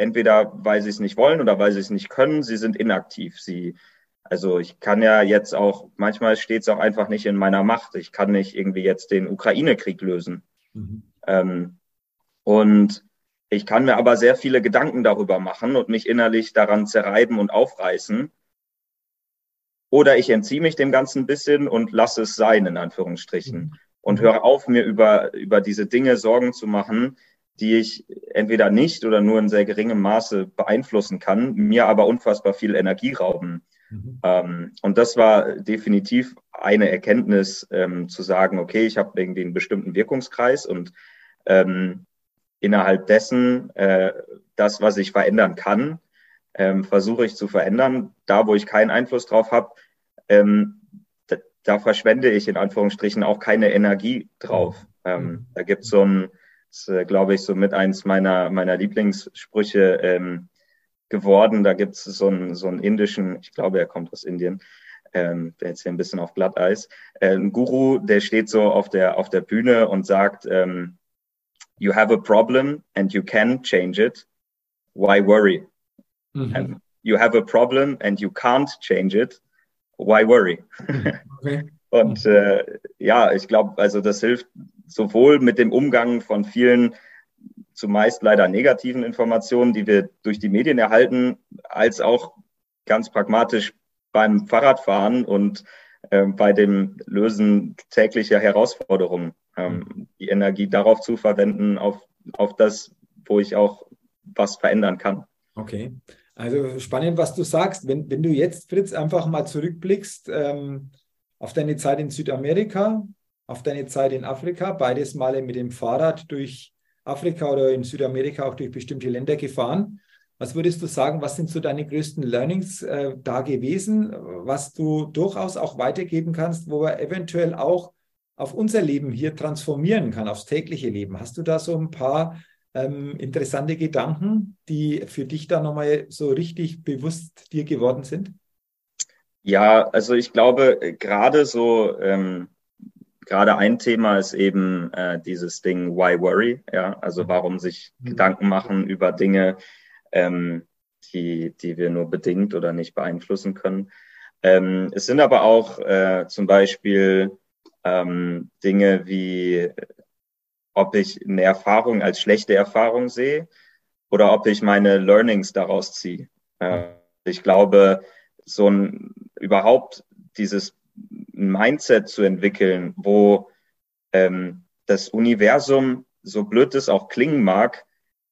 entweder weil sie es nicht wollen oder weil sie es nicht können, sie sind inaktiv. Sie, also ich kann ja jetzt auch, manchmal steht es auch einfach nicht in meiner Macht. Ich kann nicht irgendwie jetzt den Ukraine-Krieg lösen. Mhm. Ähm, und ich kann mir aber sehr viele Gedanken darüber machen und mich innerlich daran zerreiben und aufreißen. Oder ich entziehe mich dem Ganzen ein bisschen und lasse es sein, in Anführungsstrichen. Mhm. Und höre auf, mir über, über diese Dinge Sorgen zu machen, die ich entweder nicht oder nur in sehr geringem Maße beeinflussen kann, mir aber unfassbar viel Energie rauben. Mhm. Ähm, und das war definitiv eine Erkenntnis, ähm, zu sagen, okay, ich habe irgendwie einen bestimmten Wirkungskreis und ähm, innerhalb dessen äh, das, was ich verändern kann, ähm, versuche ich zu verändern. Da, wo ich keinen Einfluss drauf habe, ähm, da, verschwende ich in Anführungsstrichen auch keine Energie drauf. Ähm, mhm. da gibt so ein, äh, glaube ich, so mit eins meiner, meiner Lieblingssprüche ähm, geworden. Da gibt es so einen, so einen indischen, ich glaube, er kommt aus Indien, ähm, der jetzt hier ein bisschen auf Glatteis, äh, ein Guru, der steht so auf der, auf der Bühne und sagt, ähm, you have a problem and you can change it. Why worry? Mhm. And you have a problem and you can't change it. Why worry? Okay. Und äh, ja, ich glaube, also das hilft sowohl mit dem Umgang von vielen zumeist leider negativen Informationen, die wir durch die Medien erhalten, als auch ganz pragmatisch beim Fahrradfahren und äh, bei dem Lösen täglicher Herausforderungen ähm, die Energie darauf zu verwenden, auf, auf das, wo ich auch was verändern kann. Okay. Also spannend, was du sagst. Wenn, wenn du jetzt, Fritz, einfach mal zurückblickst ähm, auf deine Zeit in Südamerika, auf deine Zeit in Afrika, beides Male mit dem Fahrrad durch Afrika oder in Südamerika auch durch bestimmte Länder gefahren. Was würdest du sagen, was sind so deine größten Learnings äh, da gewesen, was du durchaus auch weitergeben kannst, wo wir eventuell auch auf unser Leben hier transformieren kann, aufs tägliche Leben. Hast du da so ein paar ähm, interessante Gedanken, die für dich da nochmal so richtig bewusst dir geworden sind? Ja, also ich glaube, gerade so, ähm, gerade ein Thema ist eben äh, dieses Ding, why worry? Ja, also warum sich mhm. Gedanken machen über Dinge, ähm, die, die wir nur bedingt oder nicht beeinflussen können. Ähm, es sind aber auch äh, zum Beispiel ähm, Dinge wie, ob ich eine Erfahrung als schlechte Erfahrung sehe oder ob ich meine Learnings daraus ziehe. Äh, ich glaube, so ein überhaupt dieses Mindset zu entwickeln, wo ähm, das Universum, so blöd es auch klingen mag,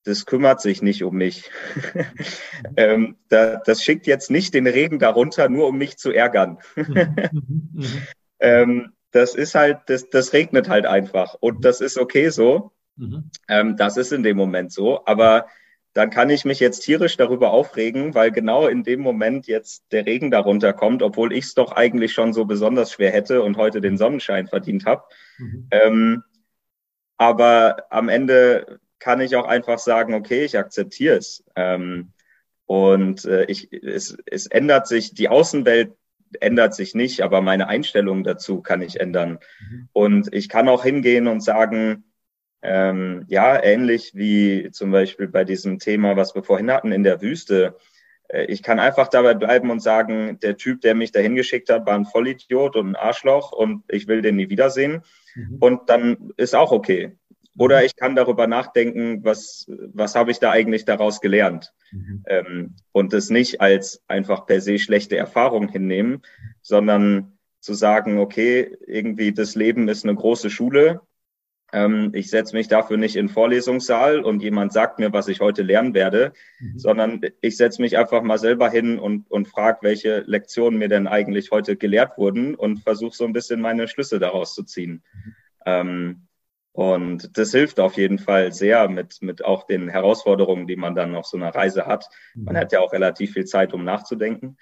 das kümmert sich nicht um mich. ähm, da, das schickt jetzt nicht den Regen darunter, nur um mich zu ärgern. ähm, das ist halt, das, das regnet halt einfach und das ist okay so. Mhm. Ähm, das ist in dem Moment so, aber dann kann ich mich jetzt tierisch darüber aufregen, weil genau in dem Moment jetzt der Regen darunter kommt, obwohl ich es doch eigentlich schon so besonders schwer hätte und heute den Sonnenschein verdient habe. Mhm. Ähm, aber am Ende kann ich auch einfach sagen, okay, ich akzeptiere es. Ähm, und äh, ich, es, es ändert sich, die Außenwelt ändert sich nicht, aber meine Einstellung dazu kann ich ändern. Mhm. Und ich kann auch hingehen und sagen, ähm, ja, ähnlich wie zum Beispiel bei diesem Thema, was wir vorhin hatten in der Wüste. Äh, ich kann einfach dabei bleiben und sagen, der Typ, der mich dahin geschickt hat, war ein Vollidiot und ein Arschloch und ich will den nie wiedersehen. Mhm. Und dann ist auch okay. Oder mhm. ich kann darüber nachdenken, was, was habe ich da eigentlich daraus gelernt? Mhm. Ähm, und es nicht als einfach per se schlechte Erfahrung hinnehmen, sondern zu sagen, okay, irgendwie das Leben ist eine große Schule. Ähm, ich setze mich dafür nicht in den Vorlesungssaal und jemand sagt mir, was ich heute lernen werde, mhm. sondern ich setze mich einfach mal selber hin und, und frage, welche Lektionen mir denn eigentlich heute gelehrt wurden und versuche so ein bisschen meine Schlüsse daraus zu ziehen. Mhm. Ähm, und das hilft auf jeden Fall sehr mit, mit auch den Herausforderungen, die man dann auf so einer Reise hat. Man mhm. hat ja auch relativ viel Zeit, um nachzudenken,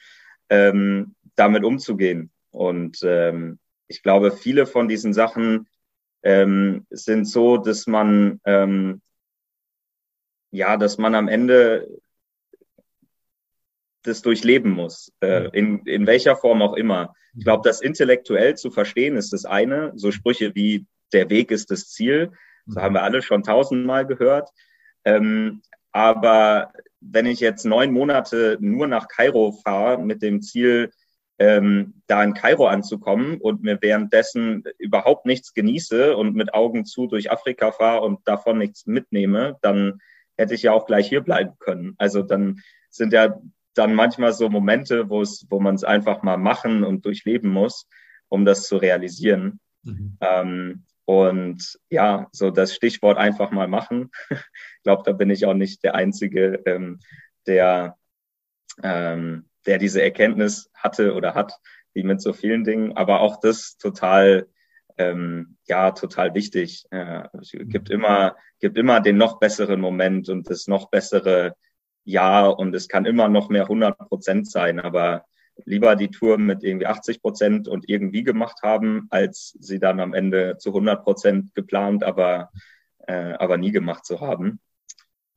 ähm, damit umzugehen. Und ähm, ich glaube, viele von diesen Sachen ähm, sind so, dass man ähm, ja, dass man am Ende das durchleben muss, äh, in, in welcher Form auch immer. Ich glaube, das intellektuell zu verstehen ist das eine. So Sprüche wie der Weg ist das Ziel, so haben wir alle schon tausendmal gehört. Ähm, aber wenn ich jetzt neun Monate nur nach Kairo fahre mit dem Ziel, ähm, da in Kairo anzukommen und mir währenddessen überhaupt nichts genieße und mit Augen zu durch Afrika fahre und davon nichts mitnehme, dann hätte ich ja auch gleich hier bleiben können. Also dann sind ja dann manchmal so Momente, wo es, wo man es einfach mal machen und durchleben muss, um das zu realisieren. Mhm. Ähm, und ja, so das Stichwort einfach mal machen. ich glaube, da bin ich auch nicht der Einzige, ähm, der, ähm, der diese Erkenntnis hatte oder hat, wie mit so vielen Dingen. Aber auch das total, ähm, ja, total wichtig. Äh, es gibt immer, gibt immer den noch besseren Moment und das noch bessere Jahr und es kann immer noch mehr 100 Prozent sein, aber lieber die Tour mit irgendwie 80 Prozent und irgendwie gemacht haben, als sie dann am Ende zu 100 Prozent geplant, aber, äh, aber nie gemacht zu haben.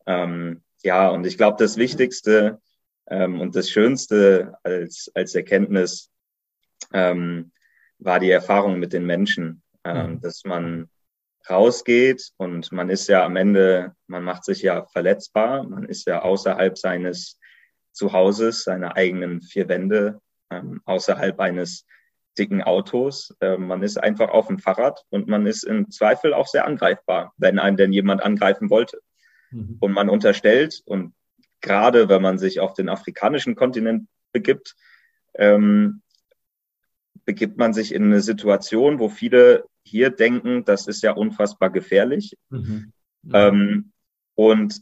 Ähm, ja, und ich glaube, das Wichtigste ähm, und das Schönste als, als Erkenntnis ähm, war die Erfahrung mit den Menschen, ähm, mhm. dass man rausgeht und man ist ja am Ende, man macht sich ja verletzbar, man ist ja außerhalb seines Zuhauses, seiner eigenen vier Wände, ähm, außerhalb eines dicken Autos. Äh, man ist einfach auf dem Fahrrad und man ist im Zweifel auch sehr angreifbar, wenn einen denn jemand angreifen wollte. Mhm. Und man unterstellt, und gerade wenn man sich auf den afrikanischen Kontinent begibt, ähm, begibt man sich in eine Situation, wo viele hier denken, das ist ja unfassbar gefährlich. Mhm. Ähm, und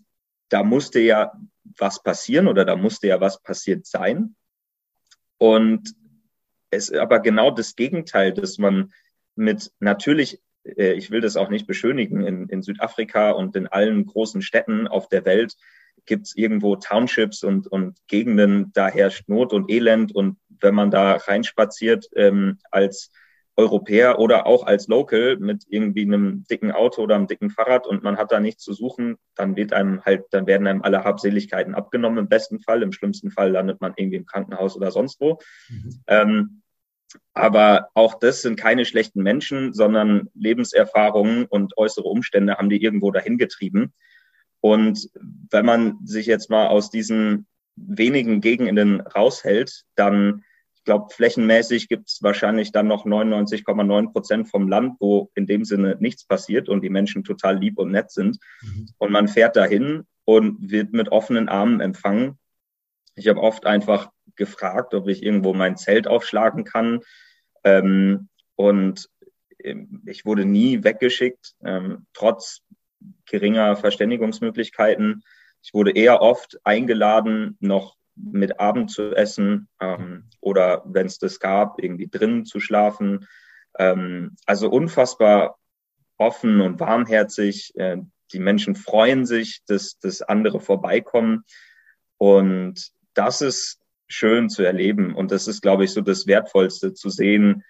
da musste ja was passieren oder da musste ja was passiert sein. Und es ist aber genau das Gegenteil, dass man mit natürlich, äh, ich will das auch nicht beschönigen, in, in Südafrika und in allen großen Städten auf der Welt gibt es irgendwo Townships und, und Gegenden, da herrscht Not und Elend. Und wenn man da reinspaziert ähm, als Europäer oder auch als Local mit irgendwie einem dicken Auto oder einem dicken Fahrrad und man hat da nichts zu suchen, dann wird einem halt, dann werden einem alle Habseligkeiten abgenommen im besten Fall. Im schlimmsten Fall landet man irgendwie im Krankenhaus oder sonst wo. Mhm. Ähm, aber auch das sind keine schlechten Menschen, sondern Lebenserfahrungen und äußere Umstände haben die irgendwo dahin getrieben. Und wenn man sich jetzt mal aus diesen wenigen Gegenden raushält, dann glaube, flächenmäßig gibt es wahrscheinlich dann noch 99,9 Prozent vom Land, wo in dem Sinne nichts passiert und die Menschen total lieb und nett sind. Mhm. Und man fährt dahin und wird mit offenen Armen empfangen. Ich habe oft einfach gefragt, ob ich irgendwo mein Zelt aufschlagen kann. Ähm, und ähm, ich wurde nie weggeschickt, ähm, trotz geringer Verständigungsmöglichkeiten. Ich wurde eher oft eingeladen, noch mit Abend zu essen ähm, oder wenn es das gab, irgendwie drinnen zu schlafen. Ähm, also unfassbar offen und warmherzig. Äh, die Menschen freuen sich, dass, dass andere vorbeikommen. Und das ist schön zu erleben. Und das ist, glaube ich, so das Wertvollste zu sehen,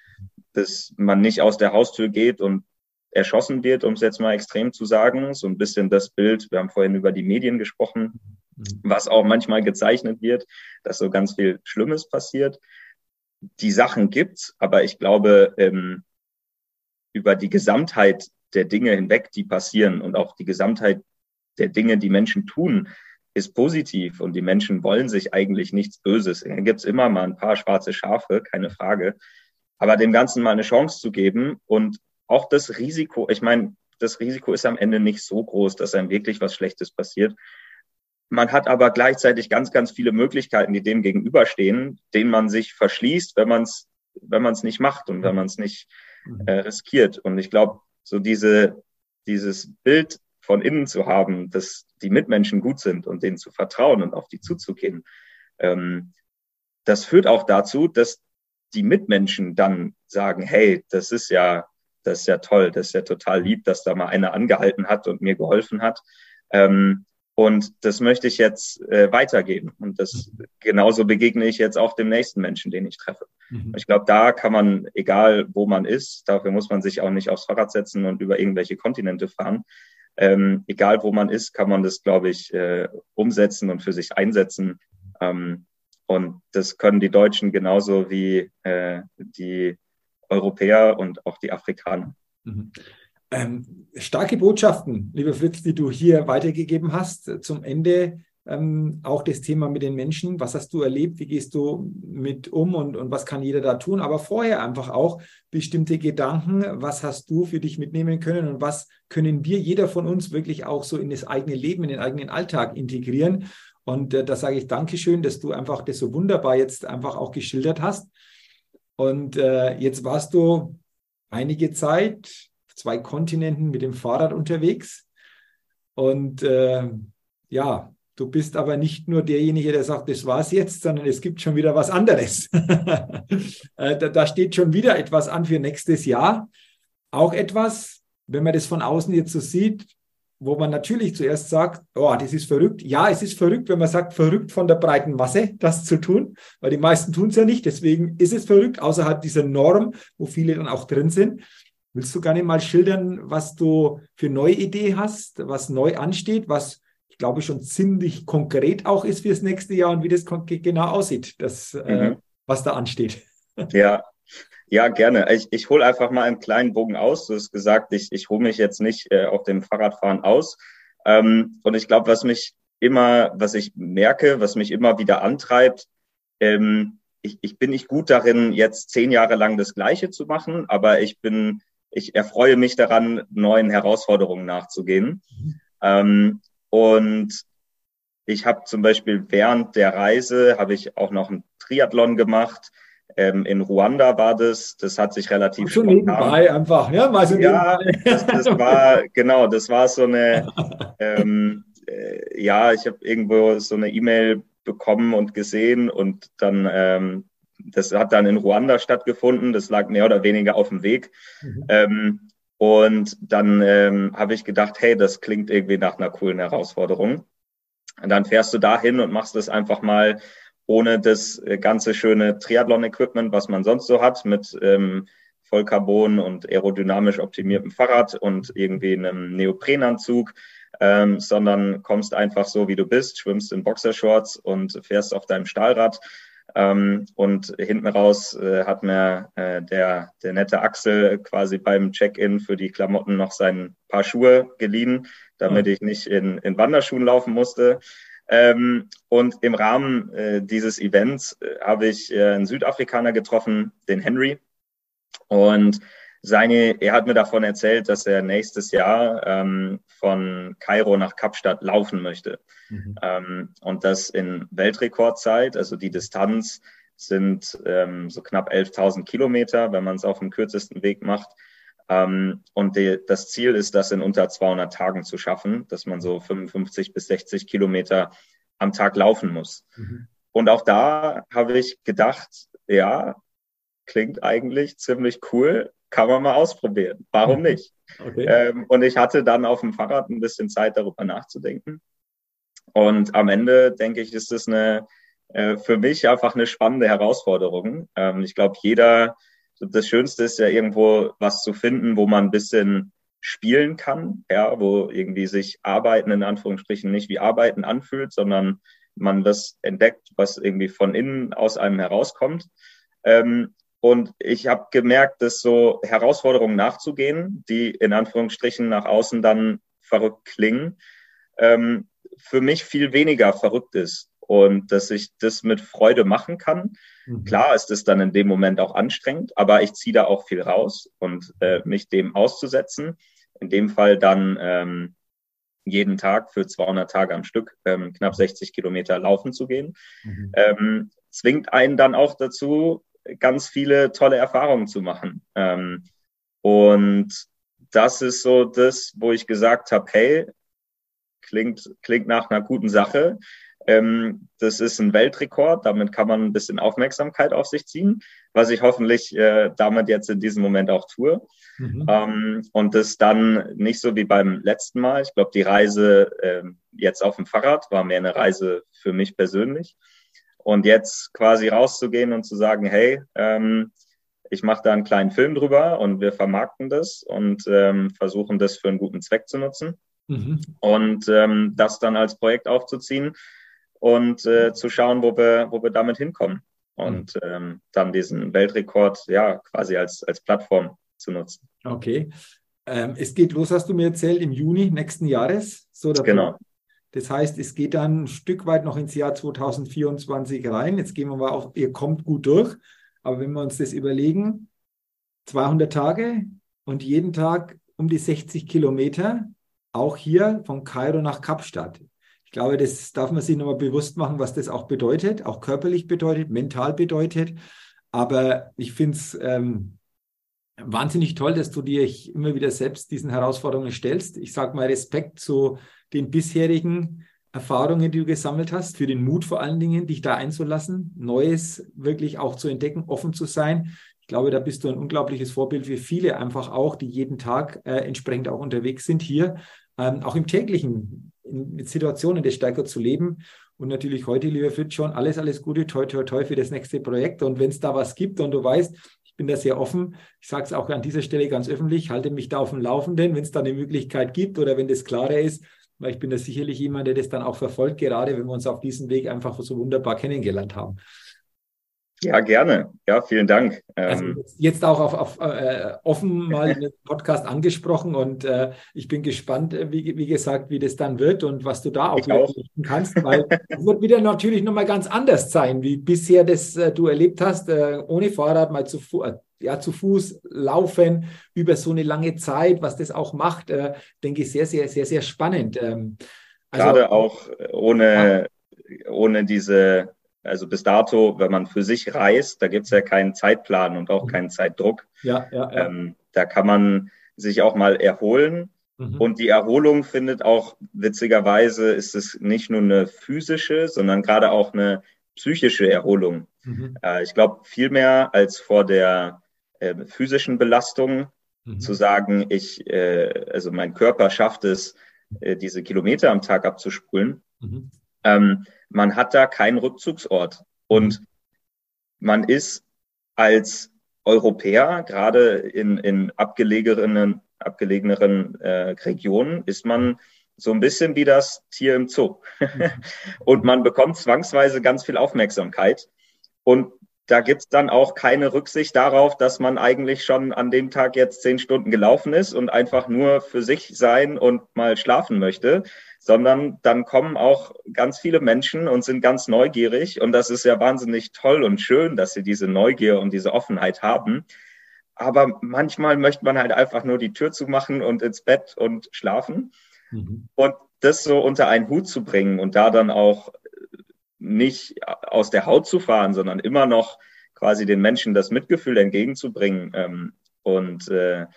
dass man nicht aus der Haustür geht und erschossen wird, um es jetzt mal extrem zu sagen. So ein bisschen das Bild, wir haben vorhin über die Medien gesprochen, Mhm. was auch manchmal gezeichnet wird, dass so ganz viel Schlimmes passiert. Die Sachen gibt's, aber ich glaube, ähm, über die Gesamtheit der Dinge hinweg, die passieren und auch die Gesamtheit der Dinge, die Menschen tun, ist positiv und die Menschen wollen sich eigentlich nichts Böses. Da gibt's immer mal ein paar schwarze Schafe, keine Frage. Aber dem Ganzen mal eine Chance zu geben und auch das Risiko, ich meine, das Risiko ist am Ende nicht so groß, dass einem wirklich was Schlechtes passiert. Man hat aber gleichzeitig ganz, ganz viele Möglichkeiten, die dem gegenüberstehen, denen man sich verschließt, wenn man es wenn man es nicht macht und wenn man es nicht mhm. äh, riskiert. Und ich glaube, so diese, dieses Bild von innen zu haben, dass die Mitmenschen gut sind und denen zu vertrauen und auf die zuzugehen, ähm, das führt auch dazu, dass die Mitmenschen dann sagen, hey, das ist ja, das ist ja toll, das ist ja total lieb, dass da mal einer angehalten hat und mir geholfen hat. Ähm, und das möchte ich jetzt äh, weitergeben. Und das genauso begegne ich jetzt auch dem nächsten Menschen, den ich treffe. Mhm. Ich glaube, da kann man, egal wo man ist, dafür muss man sich auch nicht aufs Fahrrad setzen und über irgendwelche Kontinente fahren. ähm, egal wo man ist, kann man das, glaube ich, äh, umsetzen und für sich einsetzen. Ähm, und das können die Deutschen genauso wie äh, die Europäer und auch die Afrikaner. Mhm. Ähm, starke Botschaften, lieber Fritz, die du hier weitergegeben hast. Zum Ende ähm, auch das Thema mit den Menschen. Was hast du erlebt? Wie gehst du mit um und, und was kann jeder da tun? Aber vorher einfach auch bestimmte Gedanken. Was hast du für dich mitnehmen können und was können wir, jeder von uns, wirklich auch so in das eigene Leben, in den eigenen Alltag integrieren? Und äh, da sage ich Dankeschön, dass du einfach das so wunderbar jetzt einfach auch geschildert hast. Und äh, jetzt warst du einige Zeit zwei Kontinenten mit dem Fahrrad unterwegs. Und äh, ja, du bist aber nicht nur derjenige, der sagt, das war's jetzt, sondern es gibt schon wieder was anderes. äh, da, da steht schon wieder etwas an für nächstes Jahr. Auch etwas, wenn man das von außen jetzt so sieht, wo man natürlich zuerst sagt, oh, das ist verrückt. Ja, es ist verrückt, wenn man sagt, verrückt von der breiten Masse, das zu tun, weil die meisten tun es ja nicht. Deswegen ist es verrückt, außerhalb dieser Norm, wo viele dann auch drin sind. Willst du gerne mal schildern, was du für neue Idee hast, was neu ansteht, was ich glaube schon ziemlich konkret auch ist fürs nächste Jahr und wie das genau aussieht, das, äh, mhm. äh, was da ansteht? Ja, ja, gerne. Ich, ich hole einfach mal einen kleinen Bogen aus. Du hast gesagt, ich, ich hole mich jetzt nicht äh, auf dem Fahrradfahren aus. Ähm, und ich glaube, was mich immer, was ich merke, was mich immer wieder antreibt, ähm, ich, ich bin nicht gut darin, jetzt zehn Jahre lang das Gleiche zu machen, aber ich bin ich erfreue mich daran, neuen Herausforderungen nachzugehen. Mhm. Ähm, und ich habe zum Beispiel während der Reise habe ich auch noch einen Triathlon gemacht. Ähm, in Ruanda war das. Das hat sich relativ schon nebenbei einfach, ja, mal so ja, das, das, war genau, das war so eine. Ähm, äh, ja, ich habe irgendwo so eine E-Mail bekommen und gesehen und dann ähm, das hat dann in Ruanda stattgefunden. Das lag mehr oder weniger auf dem Weg. Mhm. Ähm, und dann ähm, habe ich gedacht, hey, das klingt irgendwie nach einer coolen Herausforderung. Und dann fährst du dahin und machst das einfach mal ohne das äh, ganze schöne Triathlon-Equipment, was man sonst so hat, mit ähm, Vollcarbon und aerodynamisch optimiertem Fahrrad und irgendwie einem Neoprenanzug, ähm, sondern kommst einfach so, wie du bist, schwimmst in Boxershorts und fährst auf deinem Stahlrad ähm, und hinten raus äh, hat mir äh, der, der nette Axel quasi beim Check-in für die Klamotten noch sein paar Schuhe geliehen, damit mhm. ich nicht in, in Wanderschuhen laufen musste. Ähm, und im Rahmen äh, dieses Events äh, habe ich äh, einen Südafrikaner getroffen, den Henry. Und seine, er hat mir davon erzählt, dass er nächstes Jahr ähm, von Kairo nach Kapstadt laufen möchte. Mhm. Ähm, und das in Weltrekordzeit, also die Distanz sind ähm, so knapp 11.000 Kilometer, wenn man es auf dem kürzesten Weg macht. Ähm, und die, das Ziel ist, das in unter 200 Tagen zu schaffen, dass man so 55 bis 60 Kilometer am Tag laufen muss. Mhm. Und auch da habe ich gedacht, ja, klingt eigentlich ziemlich cool kann man mal ausprobieren. Warum nicht? Okay. Ähm, und ich hatte dann auf dem Fahrrad ein bisschen Zeit, darüber nachzudenken. Und am Ende, denke ich, ist es eine, äh, für mich einfach eine spannende Herausforderung. Ähm, ich glaube, jeder, das Schönste ist ja irgendwo was zu finden, wo man ein bisschen spielen kann, ja, wo irgendwie sich Arbeiten in Anführungsstrichen nicht wie Arbeiten anfühlt, sondern man das entdeckt, was irgendwie von innen aus einem herauskommt. Ähm, und ich habe gemerkt, dass so Herausforderungen nachzugehen, die in Anführungsstrichen nach außen dann verrückt klingen, ähm, für mich viel weniger verrückt ist und dass ich das mit Freude machen kann. Mhm. Klar ist es dann in dem Moment auch anstrengend, aber ich ziehe da auch viel raus und äh, mich dem auszusetzen. In dem Fall dann ähm, jeden Tag für 200 Tage am Stück ähm, knapp 60 Kilometer laufen zu gehen, mhm. ähm, zwingt einen dann auch dazu, ganz viele tolle Erfahrungen zu machen. Ähm, und das ist so das, wo ich gesagt habe, hey, klingt, klingt nach einer guten Sache. Ähm, das ist ein Weltrekord, damit kann man ein bisschen Aufmerksamkeit auf sich ziehen, was ich hoffentlich äh, damit jetzt in diesem Moment auch tue. Mhm. Ähm, und das dann nicht so wie beim letzten Mal. Ich glaube, die Reise äh, jetzt auf dem Fahrrad war mehr eine Reise für mich persönlich. Und jetzt quasi rauszugehen und zu sagen, hey, ähm, ich mache da einen kleinen Film drüber und wir vermarkten das und ähm, versuchen das für einen guten Zweck zu nutzen. mhm. und ähm, das dann als Projekt aufzuziehen und äh, zu schauen, wo wir, wo wir damit hinkommen und mhm. ähm, dann diesen Weltrekord ja quasi als, als Plattform zu nutzen. Okay. Ähm, es geht los, hast du mir erzählt, im Juni nächsten Jahres. So genau. Das heißt, es geht dann ein Stück weit noch ins Jahr 2024 rein. Jetzt gehen wir mal auf, ihr kommt gut durch. Aber wenn wir uns das überlegen, 200 Tage und jeden Tag um die 60 Kilometer, auch hier von Kairo nach Kapstadt. Ich glaube, das darf man sich nochmal bewusst machen, was das auch bedeutet, auch körperlich bedeutet, mental bedeutet. Aber ich finde es ähm, wahnsinnig toll, dass du dir immer wieder selbst diesen Herausforderungen stellst. Ich sage mal Respekt zu den bisherigen Erfahrungen, die du gesammelt hast, für den Mut vor allen Dingen, dich da einzulassen, Neues wirklich auch zu entdecken, offen zu sein. Ich glaube, da bist du ein unglaubliches Vorbild für viele einfach auch, die jeden Tag äh, entsprechend auch unterwegs sind hier, ähm, auch im täglichen in, mit Situationen des stärker zu leben. Und natürlich heute, lieber Fritz, schon alles, alles Gute, toi, toi, toi für das nächste Projekt. Und wenn es da was gibt und du weißt, ich bin da sehr offen, ich sage es auch an dieser Stelle ganz öffentlich, halte mich da auf dem Laufenden, wenn es da eine Möglichkeit gibt oder wenn das klarer ist, weil ich bin da sicherlich jemand, der das dann auch verfolgt, gerade wenn wir uns auf diesem Weg einfach so wunderbar kennengelernt haben. Ja, gerne. Ja, vielen Dank. Also ähm, jetzt auch auf, auf äh, offen mal in den Podcast angesprochen und äh, ich bin gespannt, äh, wie, wie gesagt, wie das dann wird und was du da auch, auch. kannst, weil es wird wieder natürlich nochmal ganz anders sein, wie bisher das äh, du erlebt hast, äh, ohne Fahrrad mal zu, äh, ja, zu Fuß laufen über so eine lange Zeit, was das auch macht, denke ich, sehr, sehr, sehr, sehr spannend. Ähm, also, Gerade auch ohne, ja. ohne diese also bis dato, wenn man für sich reist, da gibt es ja keinen Zeitplan und auch keinen Zeitdruck. Ja, ja, ja. Ähm, da kann man sich auch mal erholen. Mhm. Und die Erholung findet auch, witzigerweise, ist es nicht nur eine physische, sondern gerade auch eine psychische Erholung. Mhm. Äh, ich glaube, viel mehr als vor der äh, physischen Belastung mhm. zu sagen, ich, äh, also mein Körper schafft es, äh, diese Kilometer am Tag abzuspulen. Mhm. Ähm, man hat da keinen Rückzugsort. Und man ist als Europäer, gerade in, in abgelegenen, abgelegeneren äh, Regionen, ist man so ein bisschen wie das Tier im Zoo. und man bekommt zwangsweise ganz viel Aufmerksamkeit. Und da gibt's dann auch keine Rücksicht darauf, dass man eigentlich schon an dem Tag jetzt zehn Stunden gelaufen ist und einfach nur für sich sein und mal schlafen möchte, sondern dann kommen auch ganz viele Menschen und sind ganz neugierig. Und das ist ja wahnsinnig toll und schön, dass sie diese Neugier und diese Offenheit haben. Aber manchmal möchte man halt einfach nur die Tür zumachen und ins Bett und schlafen. Mhm. Und das so unter einen Hut zu bringen und da dann auch nicht aus der Haut zu fahren, sondern immer noch quasi den Menschen das Mitgefühl entgegenzubringen ähm, und äh,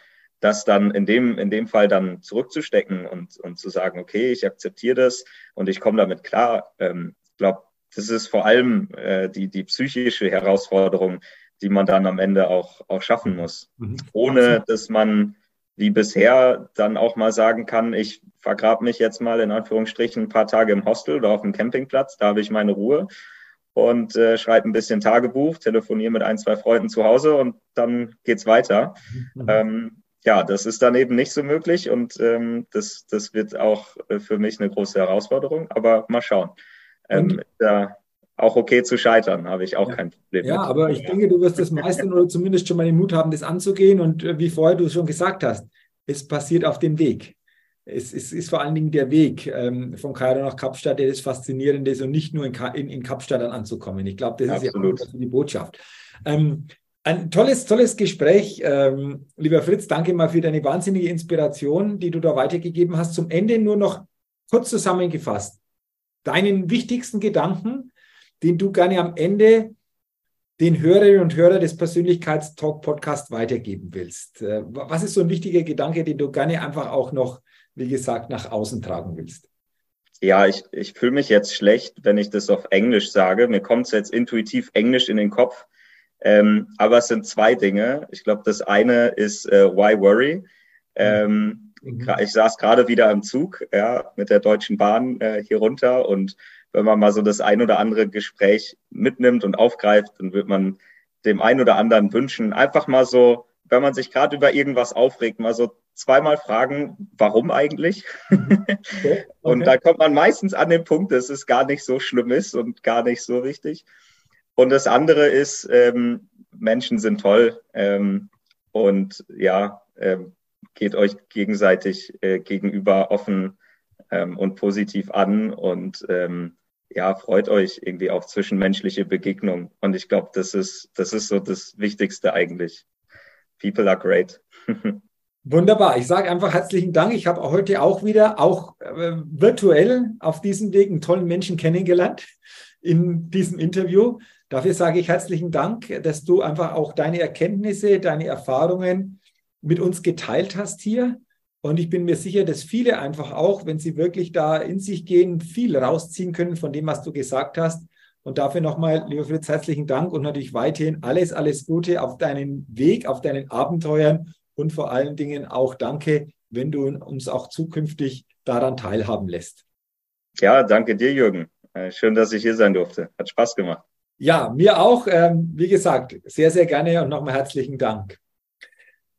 das dann in dem, in dem Fall dann zurückzustecken und, und zu sagen, okay, ich akzeptiere das und ich komme damit klar. Ähm, ich glaube, das ist vor allem äh, die, die psychische Herausforderung, die man dann am Ende auch, auch schaffen muss, mhm. ohne dass man wie bisher dann auch mal sagen kann, ich vergrab mich jetzt mal in Anführungsstrichen ein paar Tage im Hostel oder auf dem Campingplatz, da habe ich meine Ruhe und äh, schreibe ein bisschen Tagebuch, telefoniere mit ein, zwei Freunden zu Hause und dann geht's weiter. Mhm. Ähm, ja, das ist dann eben nicht so möglich und ähm, das, das wird auch äh, für mich eine große Herausforderung, aber mal schauen. Ähm, da auch okay zu scheitern, habe ich auch ja. kein Problem. Ja, mit. aber ich denke, du wirst das meistern oder zumindest schon mal den Mut haben, das anzugehen und äh, wie vorher du schon gesagt hast, es passiert auf dem Weg es, es, ist vor allen Dingen der Weg ähm, von Kairo nach Kapstadt, der das Faszinierende ist und nicht nur in, in, in Kapstadt dann anzukommen. Ich glaube, das Absolut. ist ja auch die Botschaft. Ähm, ein tolles, tolles Gespräch, ähm, lieber Fritz. Danke mal für deine wahnsinnige Inspiration, die du da weitergegeben hast. Zum Ende nur noch kurz zusammengefasst. Deinen wichtigsten Gedanken, den du gerne am Ende den Hörerinnen und Hörern des Persönlichkeitstalk Podcast weitergeben willst. Äh, was ist so ein wichtiger Gedanke, den du gerne einfach auch noch wie gesagt, nach außen tragen willst? Ja, ich, ich fühle mich jetzt schlecht, wenn ich das auf Englisch sage. Mir kommt es jetzt intuitiv Englisch in den Kopf. Ähm, aber es sind zwei Dinge. Ich glaube, das eine ist äh, Why Worry? Ähm, mhm. Ich saß gerade wieder im Zug ja, mit der Deutschen Bahn äh, hier runter und wenn man mal so das ein oder andere Gespräch mitnimmt und aufgreift, dann wird man dem einen oder anderen wünschen, einfach mal so wenn man sich gerade über irgendwas aufregt, mal so zweimal fragen, warum eigentlich? Okay, okay. Und da kommt man meistens an den Punkt, dass es gar nicht so schlimm ist und gar nicht so wichtig. Und das andere ist, ähm, Menschen sind toll ähm, und ja, ähm, geht euch gegenseitig äh, gegenüber offen ähm, und positiv an und ähm, ja, freut euch irgendwie auf zwischenmenschliche Begegnungen. Und ich glaube, das ist, das ist so das Wichtigste eigentlich. People are great. Wunderbar. Ich sage einfach herzlichen Dank. Ich habe heute auch wieder, auch äh, virtuell auf diesem Weg einen tollen Menschen kennengelernt in diesem Interview. Dafür sage ich herzlichen Dank, dass du einfach auch deine Erkenntnisse, deine Erfahrungen mit uns geteilt hast hier. Und ich bin mir sicher, dass viele einfach auch, wenn sie wirklich da in sich gehen, viel rausziehen können von dem, was du gesagt hast. Und dafür nochmal, lieber Fritz, herzlichen Dank und natürlich weiterhin alles, alles Gute auf deinen Weg, auf deinen Abenteuern und vor allen Dingen auch danke, wenn du uns auch zukünftig daran teilhaben lässt. Ja, danke dir, Jürgen. Äh, schön, dass ich hier sein durfte. Hat Spaß gemacht. Ja, mir auch. Ähm, wie gesagt, sehr, sehr gerne und nochmal herzlichen Dank.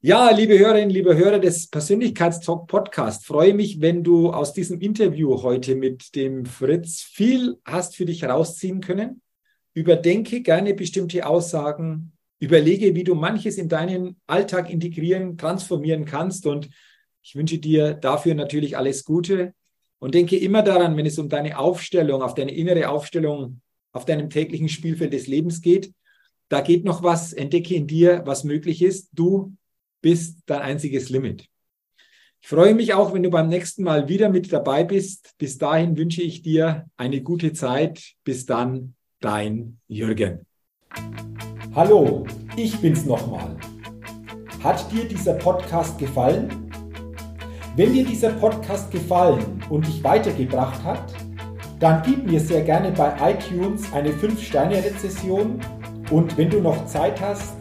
Ja, liebe Hörerinnen, liebe Hörer des Persönlichkeitstalk Podcast, freue mich, wenn du aus diesem Interview heute mit dem Fritz viel hast für dich herausziehen können. Überdenke gerne bestimmte Aussagen, überlege, wie du manches in deinen Alltag integrieren, transformieren kannst. Und ich wünsche dir dafür natürlich alles Gute. Und denke immer daran, wenn es um deine Aufstellung, auf deine innere Aufstellung auf deinem täglichen Spielfeld des Lebens geht. Da geht noch was, entdecke in dir, was möglich ist. Du bist dein einziges Limit. Ich freue mich auch, wenn du beim nächsten Mal wieder mit dabei bist. Bis dahin wünsche ich dir eine gute Zeit. Bis dann, dein Jürgen. Hallo, ich bin's nochmal. Hat dir dieser Podcast gefallen? Wenn dir dieser Podcast gefallen und dich weitergebracht hat, dann gib mir sehr gerne bei iTunes eine 5-Sterne-Rezession und wenn du noch Zeit hast,